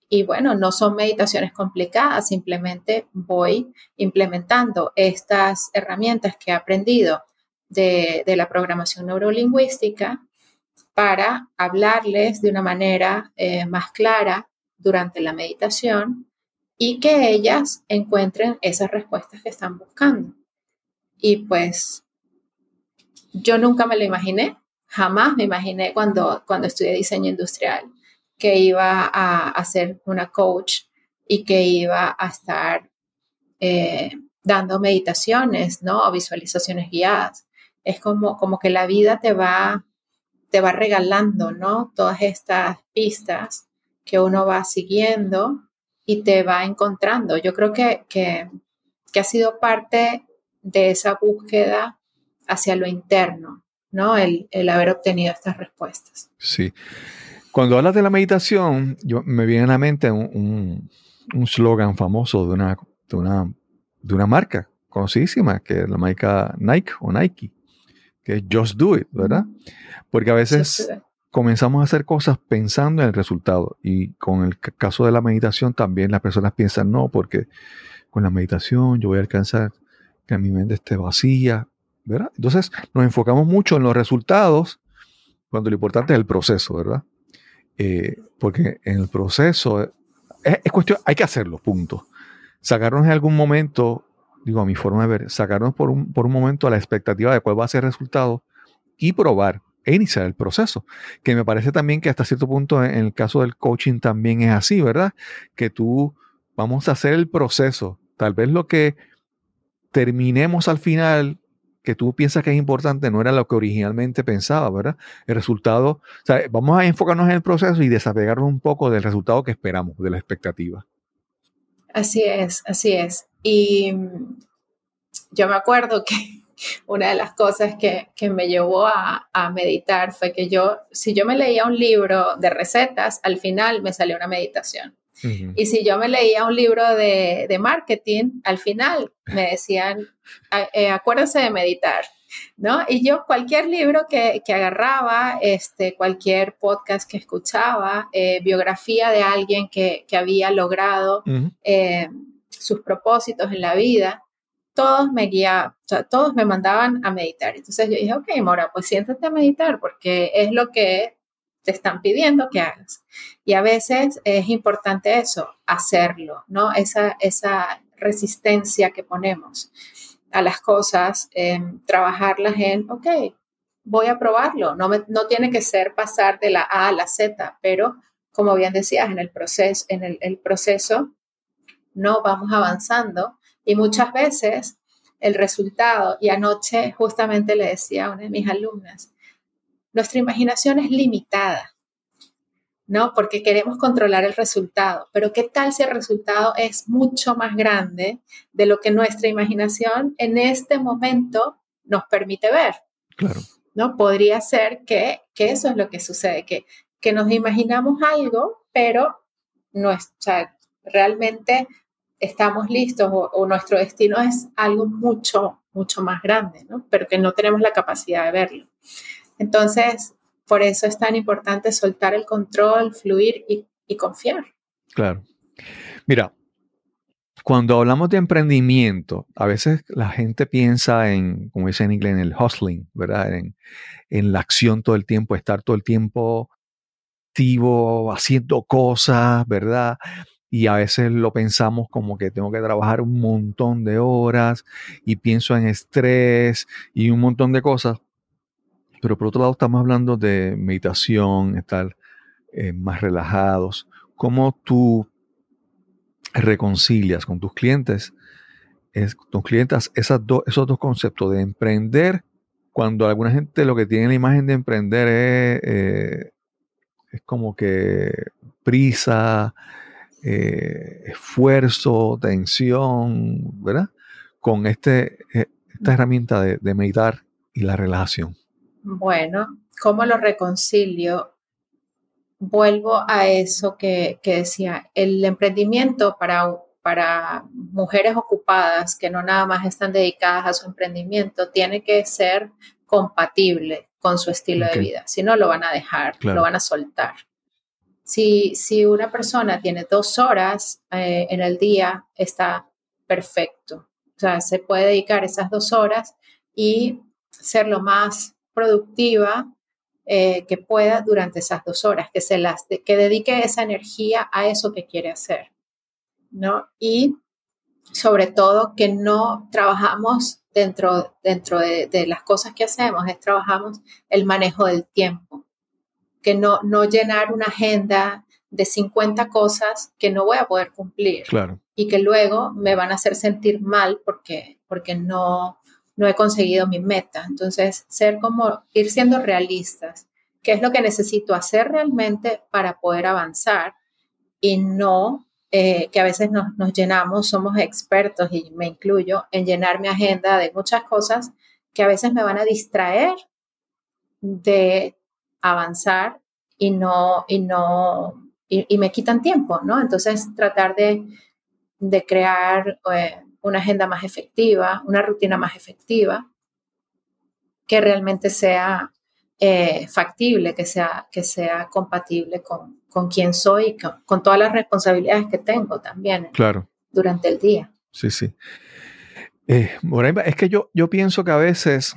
y bueno, no son meditaciones complicadas, simplemente voy implementando estas herramientas que he aprendido de, la programación neurolingüística para hablarles de una manera eh, más clara durante la meditación y que ellas encuentren esas respuestas que están buscando. Y pues yo nunca me lo imaginé, jamás me imaginé cuando, cuando estudié diseño industrial que iba a, hacer una coach y que iba a estar eh, dando meditaciones, ¿no? O visualizaciones guiadas. Es como, como que la vida te va, te va regalando, ¿no? Todas estas pistas que uno va siguiendo y te va encontrando. Yo creo que, que, ha sido parte de esa búsqueda hacia lo interno, ¿no? El, el haber obtenido estas respuestas.
Sí. Cuando hablas de la meditación, yo, me viene a la mente un slogan famoso de una, de, una, de una marca conocidísima, que es la marca Nike o Nike, que es Just Do It, ¿verdad? Porque a veces comenzamos a hacer cosas pensando en el resultado. Y con el caso de la meditación también las personas piensan, no, porque con la meditación yo voy a alcanzar que mi mente esté vacía, ¿verdad? Entonces nos enfocamos mucho en los resultados cuando lo importante es el proceso, ¿verdad? Eh, porque en el proceso es, cuestión, hay que hacerlo, punto. Sacarnos en algún momento, digo, a mi forma de ver, sacarnos por un, por un momento a la expectativa de cuál va a ser el resultado y probar e iniciar el proceso. Que me parece también que hasta cierto punto en el caso del coaching también es así, ¿verdad? Que tú vamos a hacer el proceso. Tal vez lo que terminemos al final que tú piensas que es importante no era lo que originalmente pensaba, ¿verdad? El resultado, o sea, vamos a enfocarnos en el proceso y desapegarnos un poco del resultado que esperamos, de la expectativa.
Así es, así es. Y mm, yo me acuerdo que una de las cosas que, me llevó a, a, meditar fue que yo, si yo me leía un libro de recetas, al final me salió una meditación. Y si yo me leía un libro de, de marketing, al final me decían, eh, acuérdense de meditar, ¿no? Y yo cualquier libro que, que agarraba, este, cualquier podcast que escuchaba, eh, biografía de alguien que, que había logrado eh, sus propósitos en la vida, todos me guiaban, todos me mandaban a meditar. Entonces yo dije, ok, Mora, pues siéntate a meditar porque es lo que te están pidiendo que hagas. Y a veces es importante eso, hacerlo, ¿no? Esa, esa resistencia que ponemos a las cosas, trabajarlas en, ok, voy a probarlo. No, no tiene que ser pasar de la A a la Z, pero como bien decías, en el proceso, en el proceso no vamos avanzando y muchas veces el resultado, y anoche justamente le decía a una de mis alumnas, nuestra imaginación es limitada, ¿no? Porque queremos controlar el resultado. Pero ¿qué tal si el resultado es mucho más grande de lo que nuestra imaginación en este momento nos permite ver?
Claro.
¿No? Podría ser que, eso es lo que sucede, que, que nos imaginamos algo, pero no es, realmente estamos listos o, nuestro destino es algo mucho, mucho más grande, ¿no? Pero que no tenemos la capacidad de verlo. Entonces, por eso es tan importante soltar el control, fluir y, confiar.
Claro. Mira, cuando hablamos de emprendimiento, a veces la gente piensa en, como dice en inglés, en el hustling, ¿verdad? En, en la acción todo el tiempo, estar todo el tiempo activo, haciendo cosas, ¿verdad? Y a veces lo pensamos como que tengo que trabajar un montón de horas y pienso en estrés y un montón de cosas. Pero por otro lado estamos hablando de meditación, estar eh, más relajados. ¿Cómo tú reconcilias con tus clientes, es, tus clientes esas esos dos conceptos de emprender, cuando alguna gente lo que tiene la imagen de emprender es, eh, es como que prisa, eh, esfuerzo, tensión, ¿verdad? Con este, esta herramienta de, de meditar y la relajación.
Bueno, ¿cómo lo reconcilio? Vuelvo a eso que, decía, el emprendimiento para, para mujeres ocupadas que no nada más están dedicadas a su emprendimiento tiene que ser compatible con su estilo de vida, si no lo van a dejar, lo van a soltar. Si, una persona tiene dos horas eh, en el día, está perfecto. O sea, se puede dedicar esas dos horas y ser lo más productiva eh, que pueda durante esas dos horas, que, se las que dedique esa energía a eso que quiere hacer, ¿no? Y sobre todo que no trabajamos dentro, dentro de, de, las cosas que hacemos, es trabajamos el manejo del tiempo, que no, no llenar una agenda de 50 cosas que no voy a poder cumplir
Claro.
y que luego me van a hacer sentir mal porque, porque no, no he conseguido mi meta. Entonces, ser como, ir siendo realistas, qué es lo que necesito hacer realmente para poder avanzar y no eh, que a veces nos, nos, llenamos, somos expertos y me incluyo en llenar mi agenda de muchas cosas que a veces me van a distraer de avanzar y no, y no, y, y me quitan tiempo, ¿no? Entonces, tratar de, de crear eh, una agenda más efectiva, una rutina más efectiva, que realmente sea eh, factible, que sea, que sea compatible con, con quién soy y con, con, todas las responsabilidades que tengo también
claro.
durante el día.
Sí, sí. Eh, Moraima, es que yo, yo pienso que a veces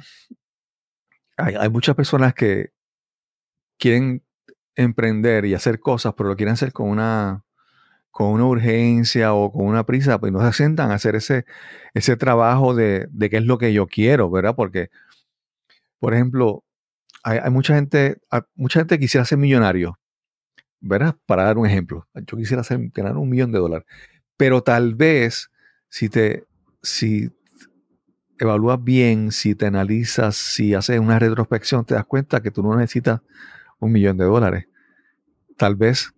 hay, hay, muchas personas que quieren emprender y hacer cosas, pero lo quieren hacer con una, con una urgencia o con una prisa, pues no se sientan a hacer ese, ese trabajo de, de qué es lo que yo quiero, ¿verdad? Porque, por ejemplo, hay, hay, mucha gente, mucha gente quisiera ser millonario, ¿verdad? Para dar un ejemplo. Yo quisiera hacer, ganar un millón de dólares. Pero tal vez, si te, si evalúas bien, si te analizas, si haces una retrospección, te das cuenta que tú no necesitas un millón de dólares. Tal vez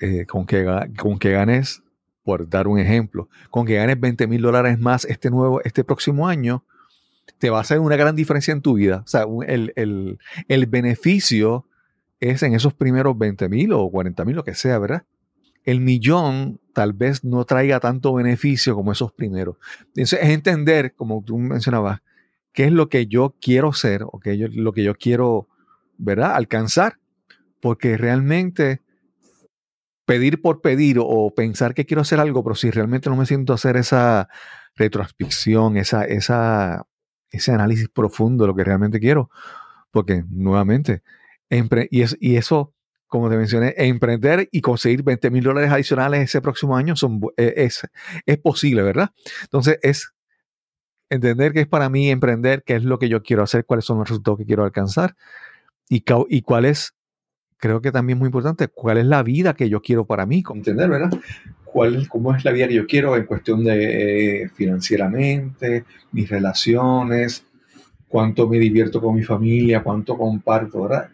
eh, con, que, con que ganes, por dar un ejemplo, con que ganes 20 mil dólares más este, nuevo, este próximo año, te va a hacer una gran diferencia en tu vida. O sea, el, el, el beneficio es en esos primeros 20 mil o 40 mil, lo que sea, ¿verdad? El millón tal vez no traiga tanto beneficio como esos primeros. Entonces, es entender, como tú mencionabas, qué es lo que yo quiero ser o qué yo, lo que yo quiero, ¿verdad? Alcanzar. Porque realmente pedir por pedir o pensar que quiero hacer algo, pero si realmente no me siento a hacer esa retrospección, esa, esa, ese análisis profundo de lo que realmente quiero. Porque nuevamente, y, es, y eso, como te mencioné, emprender y conseguir 20 mil dólares adicionales ese próximo año son, es, es posible, ¿verdad? Entonces es entender que es para mí emprender, qué es lo que yo quiero hacer, cuáles son los resultados que quiero alcanzar y, y cuál es, creo que también es muy importante, cuál es la vida que yo quiero para mí.
Entender, ¿verdad? cuál, cómo es la vida que yo quiero en cuestión de eh, financieramente, mis relaciones, cuánto me divierto con mi familia, cuánto comparto, ¿verdad?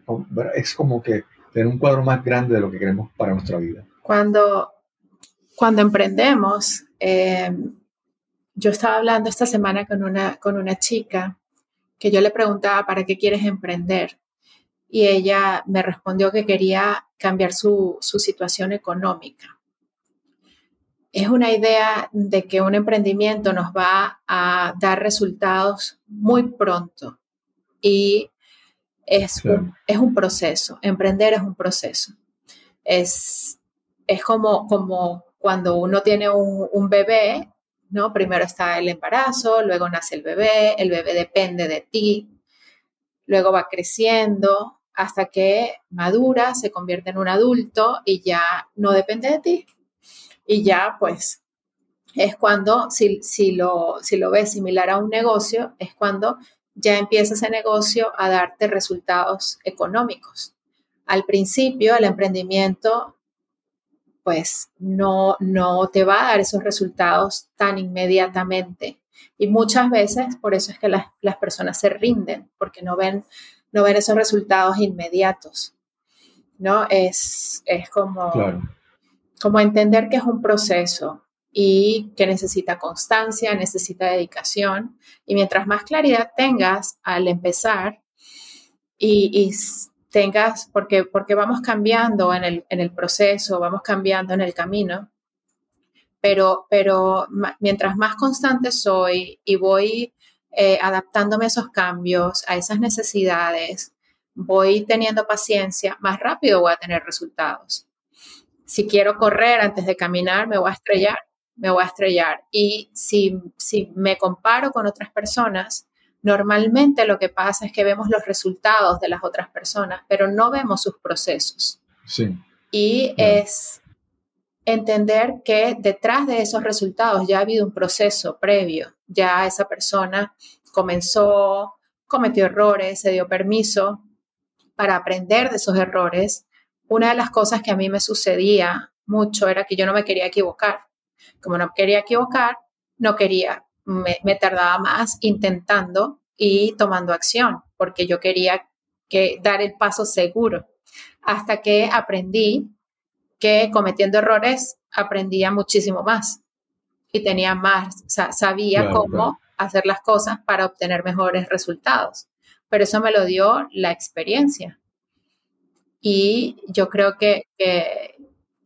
Es como que tener un cuadro más grande de lo que queremos para nuestra vida.
Cuando, cuando emprendemos, eh, yo estaba hablando esta semana con una, con una chica que yo le preguntaba, ¿para qué quieres emprender? Y ella me respondió que quería cambiar su, su situación económica es una idea de que un emprendimiento nos va a dar resultados muy pronto y es, claro. un, es un proceso, emprender es un proceso. Es, es como, como cuando uno tiene un, un bebé, ¿no? Primero está el embarazo, luego nace el bebé, el bebé depende de ti, luego va creciendo hasta que madura, se convierte en un adulto y ya no depende de ti, y ya pues es cuando, si, si, lo, si lo ves similar a un negocio, es cuando ya empieza ese negocio a darte resultados económicos. Al principio, el emprendimiento, pues no, no te va a dar esos resultados tan inmediatamente. Y muchas veces, por eso es que las, las personas se rinden, porque no ven, no ven esos resultados inmediatos. ¿No? Es, es como...
Claro
como entender que es un proceso y que necesita constancia, necesita dedicación. Y mientras más claridad tengas al empezar y, y tengas, porque, porque vamos cambiando en el, en el, proceso, vamos cambiando en el camino, pero, pero mientras más constante soy y voy eh, adaptándome a esos cambios, a esas necesidades, voy teniendo paciencia, más rápido voy a tener resultados. Si quiero correr antes de caminar, me voy a estrellar, me voy a estrellar. Y si, si me comparo con otras personas, normalmente lo que pasa es que vemos los resultados de las otras personas, pero no vemos sus procesos.
Sí.
Y es entender que detrás de esos resultados ya ha habido un proceso previo, ya esa persona comenzó, cometió errores, se dio permiso para aprender de esos errores. Una de las cosas que a mí me sucedía mucho era que yo no me quería equivocar. Como no quería equivocar, no quería, me, tardaba más intentando y tomando acción, porque yo quería que dar el paso seguro, hasta que aprendí que cometiendo errores aprendía muchísimo más y tenía más, o sea, sabía cómo hacer las cosas para obtener mejores resultados. Pero eso me lo dio la experiencia. Y yo creo que, que,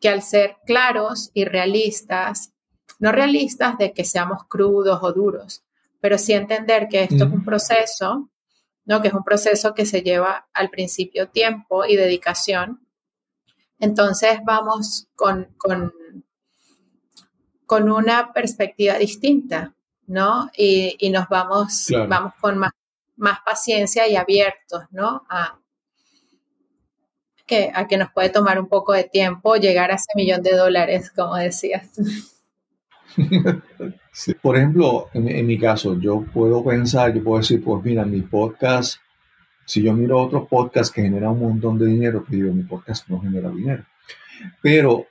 que al ser claros y realistas, no realistas de que seamos crudos o duros, pero sí entender que esto es un proceso, ¿no? que es un proceso que se lleva al principio tiempo y dedicación entonces vamos con, con, una perspectiva distinta, ¿no? Y, nos vamos, vamos con más, más paciencia y abiertos, ¿no? A, que, a que nos puede tomar un poco de tiempo llegar a ese millón de dólares, como decías.
Por ejemplo, en, en, mi caso, yo puedo pensar, yo puedo decir, pues mira, mi podcast si yo miro otros podcasts que generan un montón de dinero, pues digo, mi podcast no genera dinero. Pero,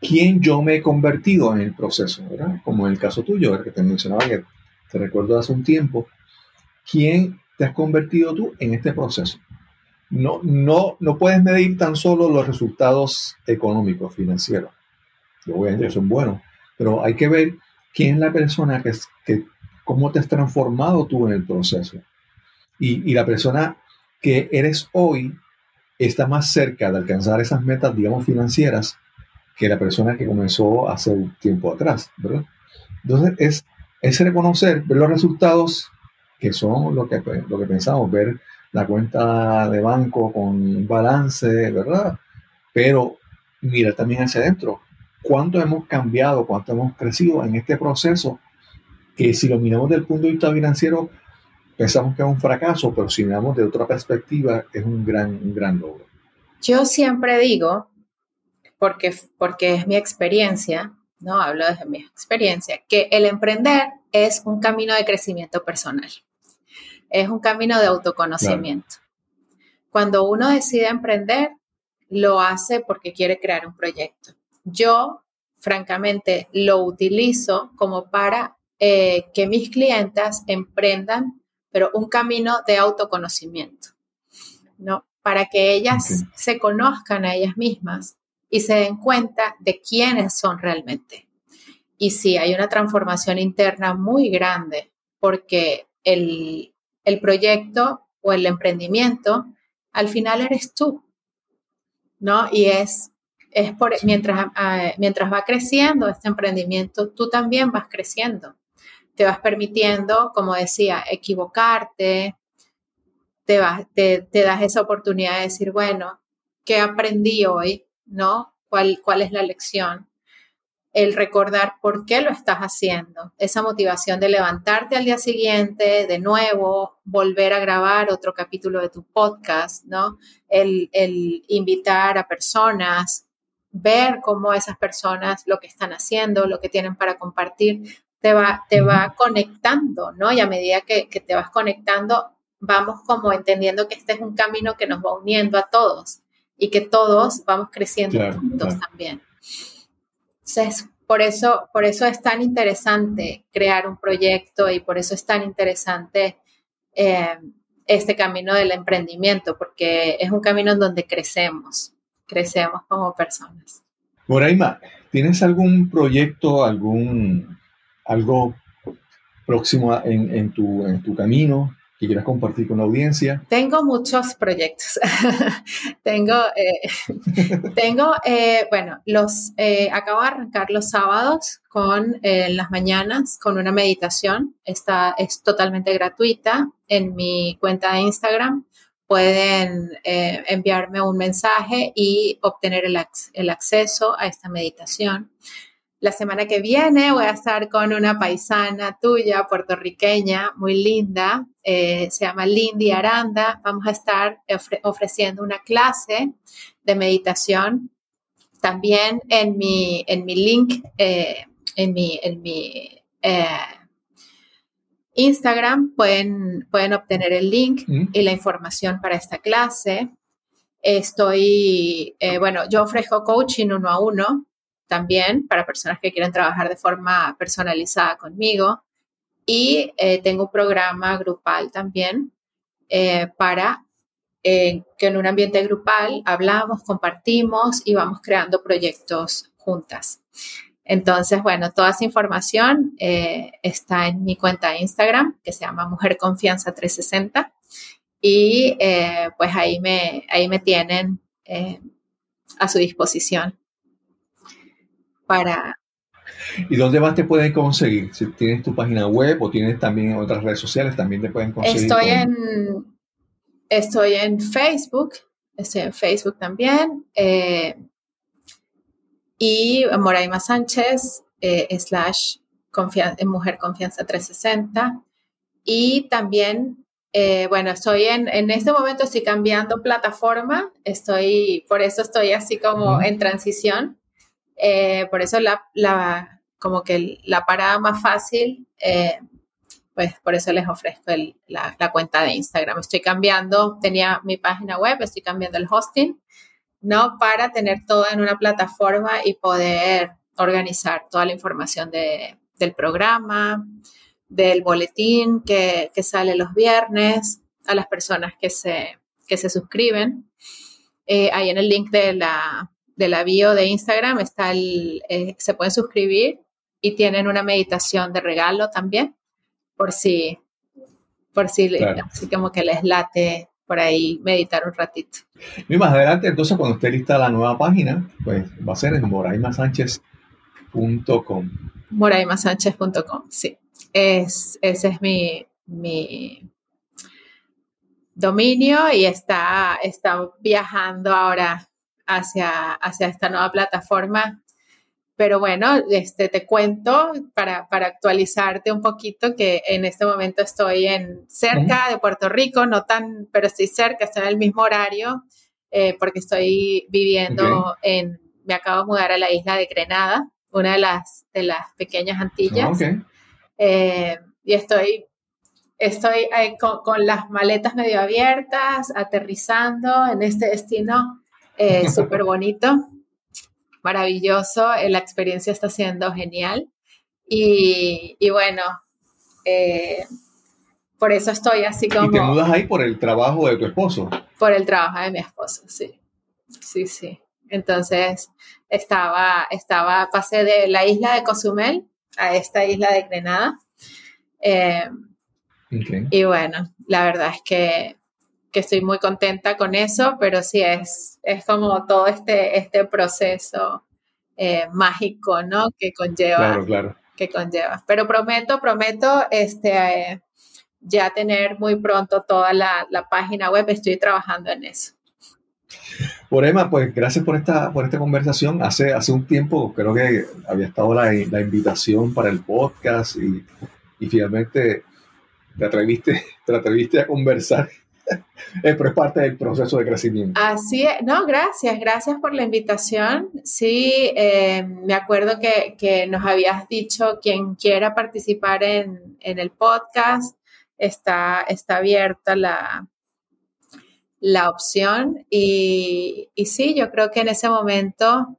¿quién yo me he convertido en el proceso? ¿verdad? Como en el caso tuyo, el que te mencionaba que te recuerdo hace un tiempo, ¿quién te has convertido tú en este proceso? No, no, no puedes medir tan solo los resultados económicos, financieros, que obviamente son buenos, pero hay que ver quién es la persona que, que cómo te has transformado tú en el proceso. Y, y, la persona que eres hoy está más cerca de alcanzar esas metas, digamos, financieras que la persona que comenzó hace un tiempo atrás, ¿verdad? Entonces, es, es reconocer, ver los resultados que son lo que, lo que pensamos, ver la cuenta de banco con balance, ¿verdad? Pero mira también hacia adentro, cuánto hemos cambiado, cuánto hemos crecido en este proceso, que si lo miramos desde el punto de vista financiero, pensamos que es un fracaso, pero si miramos de otra perspectiva, es un gran, un gran logro.
Yo siempre digo, porque, porque es mi experiencia, ¿no? Hablo desde mi experiencia, que el emprender es un camino de crecimiento personal, es un camino de autoconocimiento. Cuando uno decide emprender, lo hace porque quiere crear un proyecto. Yo, francamente, lo utilizo como para eh, que mis clientas emprendan pero un camino de autoconocimiento, ¿no? Para que ellas se conozcan a ellas mismas y se den cuenta de quiénes son realmente. Y sí, hay una transformación interna muy grande porque el, el proyecto o el emprendimiento al final eres tú, ¿no? Y es, es por, mientras, ah, mientras va creciendo este emprendimiento, tú también vas creciendo te vas permitiendo, como decía, equivocarte, te, vas, te, das esa oportunidad de decir, bueno, ¿qué aprendí hoy? ¿No? ¿Cuál, ¿Cuál es la lección? El recordar por qué lo estás haciendo, esa motivación de levantarte al día siguiente, de nuevo, volver a grabar otro capítulo de tu podcast, ¿no? El, el invitar a personas, ver cómo esas personas lo que están haciendo, lo que tienen para compartir, te va, te va conectando, ¿no? Y a medida que, te vas conectando, vamos como entendiendo que este es un camino que nos va uniendo a todos y que todos vamos creciendo juntos también. Entonces, por eso, por eso es tan interesante crear un proyecto y por eso es tan interesante eh, este camino del emprendimiento, porque es un camino en donde crecemos, crecemos como personas.
Moraima, ¿tienes algún proyecto, algún algo próximo en, en, tu, en tu camino que quieras compartir con la audiencia?
Tengo muchos proyectos. tengo, eh, tengo eh, bueno, los eh, acabo de arrancar los sábados con las mañanas con una meditación. Esta es totalmente gratuita en mi cuenta de Instagram. pueden eh, enviarme un mensaje y obtener el, el, acceso a esta meditación. La semana que viene voy a estar con una paisana tuya, puertorriqueña, muy linda, eh, se llama Lindy Aranda. Vamos a estar ofreciendo una clase de meditación. También en mi, en mi link, eh, en mi, en mi Instagram pueden, pueden obtener el link mm. y la información para esta clase. Estoy, eh, bueno, yo ofrezco coaching uno a uno también para personas que quieren trabajar de forma personalizada conmigo. Y eh, tengo un programa grupal también eh, para que en un ambiente grupal hablamos, compartimos y vamos creando proyectos juntas. Entonces, bueno, toda esa información eh, está en mi cuenta de Instagram, que se llama Mujer Confianza 360. Y eh, pues ahí me, ahí me tienen eh, a su disposición para...
¿Y dónde más te pueden conseguir? Si tienes tu página web o tienes también otras redes sociales, también te pueden conseguir.
Estoy, en, estoy en Facebook, estoy en Facebook también y Moraima Sánchez, eh, slash Mujer Confianza 360. Y también, eh, bueno, estoy en, en este momento estoy cambiando plataforma, estoy, por eso estoy así como en transición. Eh, por eso la, la, como que la parada más fácil, pues por eso les ofrezco la, la cuenta de Instagram. Estoy cambiando, tenía mi página web, estoy cambiando el hosting ¿no? Para tener todo en una plataforma y poder organizar toda la información del programa, del boletín que, sale los viernes a las personas que se, se suscriben. Eh, ahí en el link de la, de la bio de Instagram está el, eh, se pueden suscribir y tienen una meditación de regalo también, por si, por si así como que les late por ahí meditar un ratito.
Y más adelante, entonces, cuando esté lista la nueva página, pues va a ser en moraimasánchez.com.
Moraimasánchez.com, sí. Es, ese es mi, mi dominio y está, está viajando ahora hacia, hacia esta nueva plataforma. Pero bueno, este, te cuento para, para, actualizarte un poquito que en este momento estoy en cerca de Puerto Rico, no tan, pero estoy cerca, estoy en el mismo horario, eh, porque estoy viviendo en, me acabo de mudar a la isla de Grenada, una de las, de las pequeñas Antillas. Ah, eh, y estoy, estoy con, con, las maletas medio abiertas, aterrizando en este destino eh, súper bonito maravilloso, eh, la experiencia está siendo genial y, bueno, eh, por eso estoy así como...
¿Y te mudas ahí por el trabajo de tu esposo?
Por el trabajo de mi esposo, sí, sí, sí. Entonces estaba, estaba, pasé de la isla de Cozumel a esta isla de Grenada. Eh, y bueno, la verdad es que que estoy muy contenta con eso, pero sí es, es como todo este, este proceso eh, mágico, ¿no? Que conlleva.
Claro, claro.
Que conlleva. Pero prometo, prometo, este, eh, ya tener muy pronto toda la, la, página web. Estoy trabajando en eso.
Por Emma, pues gracias por esta, por esta conversación. Hace, hace un tiempo creo que había estado la, la invitación para el podcast y, y finalmente te atreviste, te atreviste a conversar pero es parte del proceso de crecimiento.
Así es, no, gracias, gracias por la invitación. Sí, eh, me acuerdo que, nos habías dicho quien quiera participar en, el podcast, está, está abierta la, la opción y, y sí, yo creo que en ese momento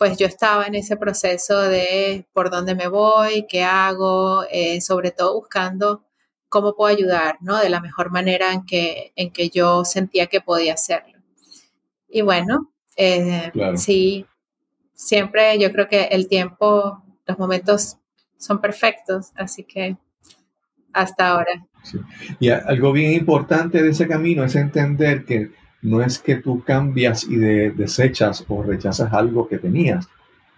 pues yo estaba en ese proceso de por dónde me voy, qué hago, eh, sobre todo buscando cómo puedo ayudar, ¿no? De la mejor manera en que, en que yo sentía que podía hacerlo. Y bueno, eh, sí, siempre yo creo que el tiempo, los momentos son perfectos, así que hasta ahora.
Y algo bien importante de ese camino es entender que no es que tú cambias y desechas o rechazas algo que tenías,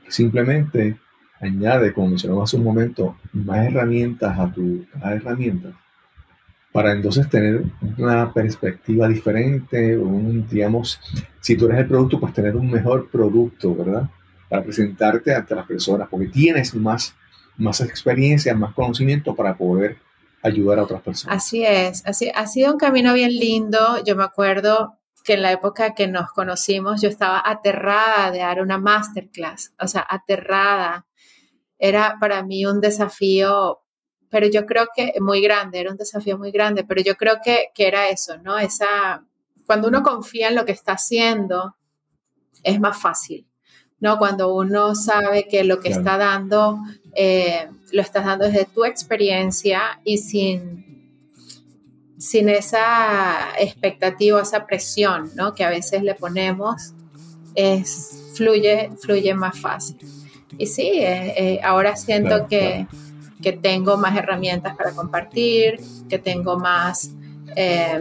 simplemente añade, como mencionamos hace un momento, más herramientas a tu herramientas para entonces tener una perspectiva diferente, un, digamos, si tú eres el producto, pues tener un mejor producto, ¿verdad? Para presentarte ante las personas, porque tienes más, más experiencia, más conocimiento para poder ayudar a otras personas.
Así es, así, ha sido un camino bien lindo. Yo me acuerdo que en la época que nos conocimos yo estaba aterrada de dar una masterclass, o sea, aterrada. Era para mí un desafío, pero yo creo que muy grande, era un desafío muy grande, pero yo creo que, que era eso, ¿no? Esa, cuando uno confía en lo que está haciendo, es más fácil, ¿no? Cuando uno sabe que lo que está dando, eh, lo estás dando desde tu experiencia y sin sin esa expectativa, esa presión, ¿no? Que a veces le ponemos, es, fluye, fluye más fácil. Y sí, eh, eh, ahora siento que, que, tengo más herramientas para compartir, que tengo más, eh,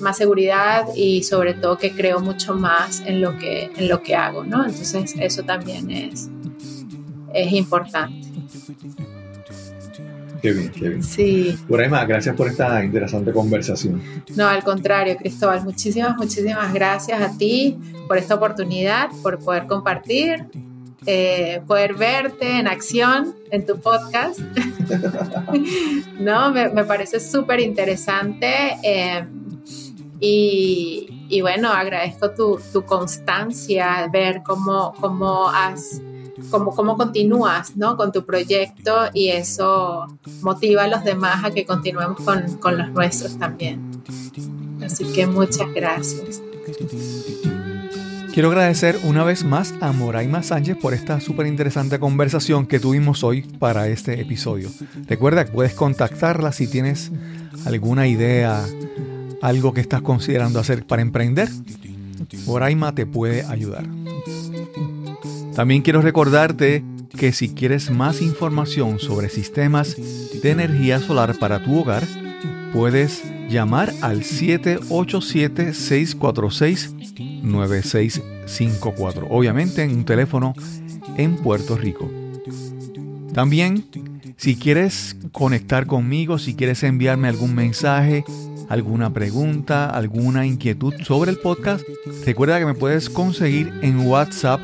más seguridad y sobre todo que creo mucho más en lo que, en lo que hago, ¿no? Entonces eso también es, es importante.
Qué bien, qué bien.
Sí.
Buraima, gracias por esta interesante conversación.
No, al contrario, Cristóbal, muchísimas, muchísimas gracias a ti por esta oportunidad, por poder compartir, eh, poder verte en acción en tu podcast. no, me, parece súper interesante eh, y, y, bueno, agradezco tu, tu constancia, ver cómo, cómo has cómo, cómo continúas ¿no? con tu proyecto y eso motiva a los demás a que continuemos con, con los nuestros también. Así que muchas gracias.
Quiero agradecer una vez más a Moraima Sánchez por esta súper interesante conversación que tuvimos hoy para este episodio. Recuerda que puedes contactarla si tienes alguna idea, algo que estás considerando hacer para emprender. Moraima te puede ayudar. También quiero recordarte que si quieres más información sobre sistemas de energía solar para tu hogar, puedes llamar al 787-646-9654, obviamente en un teléfono en Puerto Rico. También, si quieres conectar conmigo, si quieres enviarme algún mensaje, alguna pregunta, alguna inquietud sobre el podcast, recuerda que me puedes conseguir en WhatsApp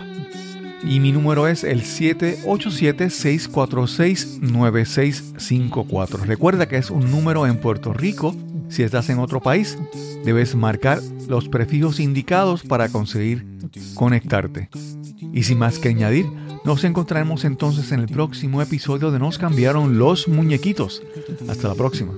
y mi número es el 787-646-9654. Recuerda que es un número en Puerto Rico. Si estás en otro país, debes marcar los prefijos indicados para conseguir conectarte. Y sin más que añadir, nos encontraremos entonces en el próximo episodio de Nos cambiaron los muñequitos. Hasta la próxima.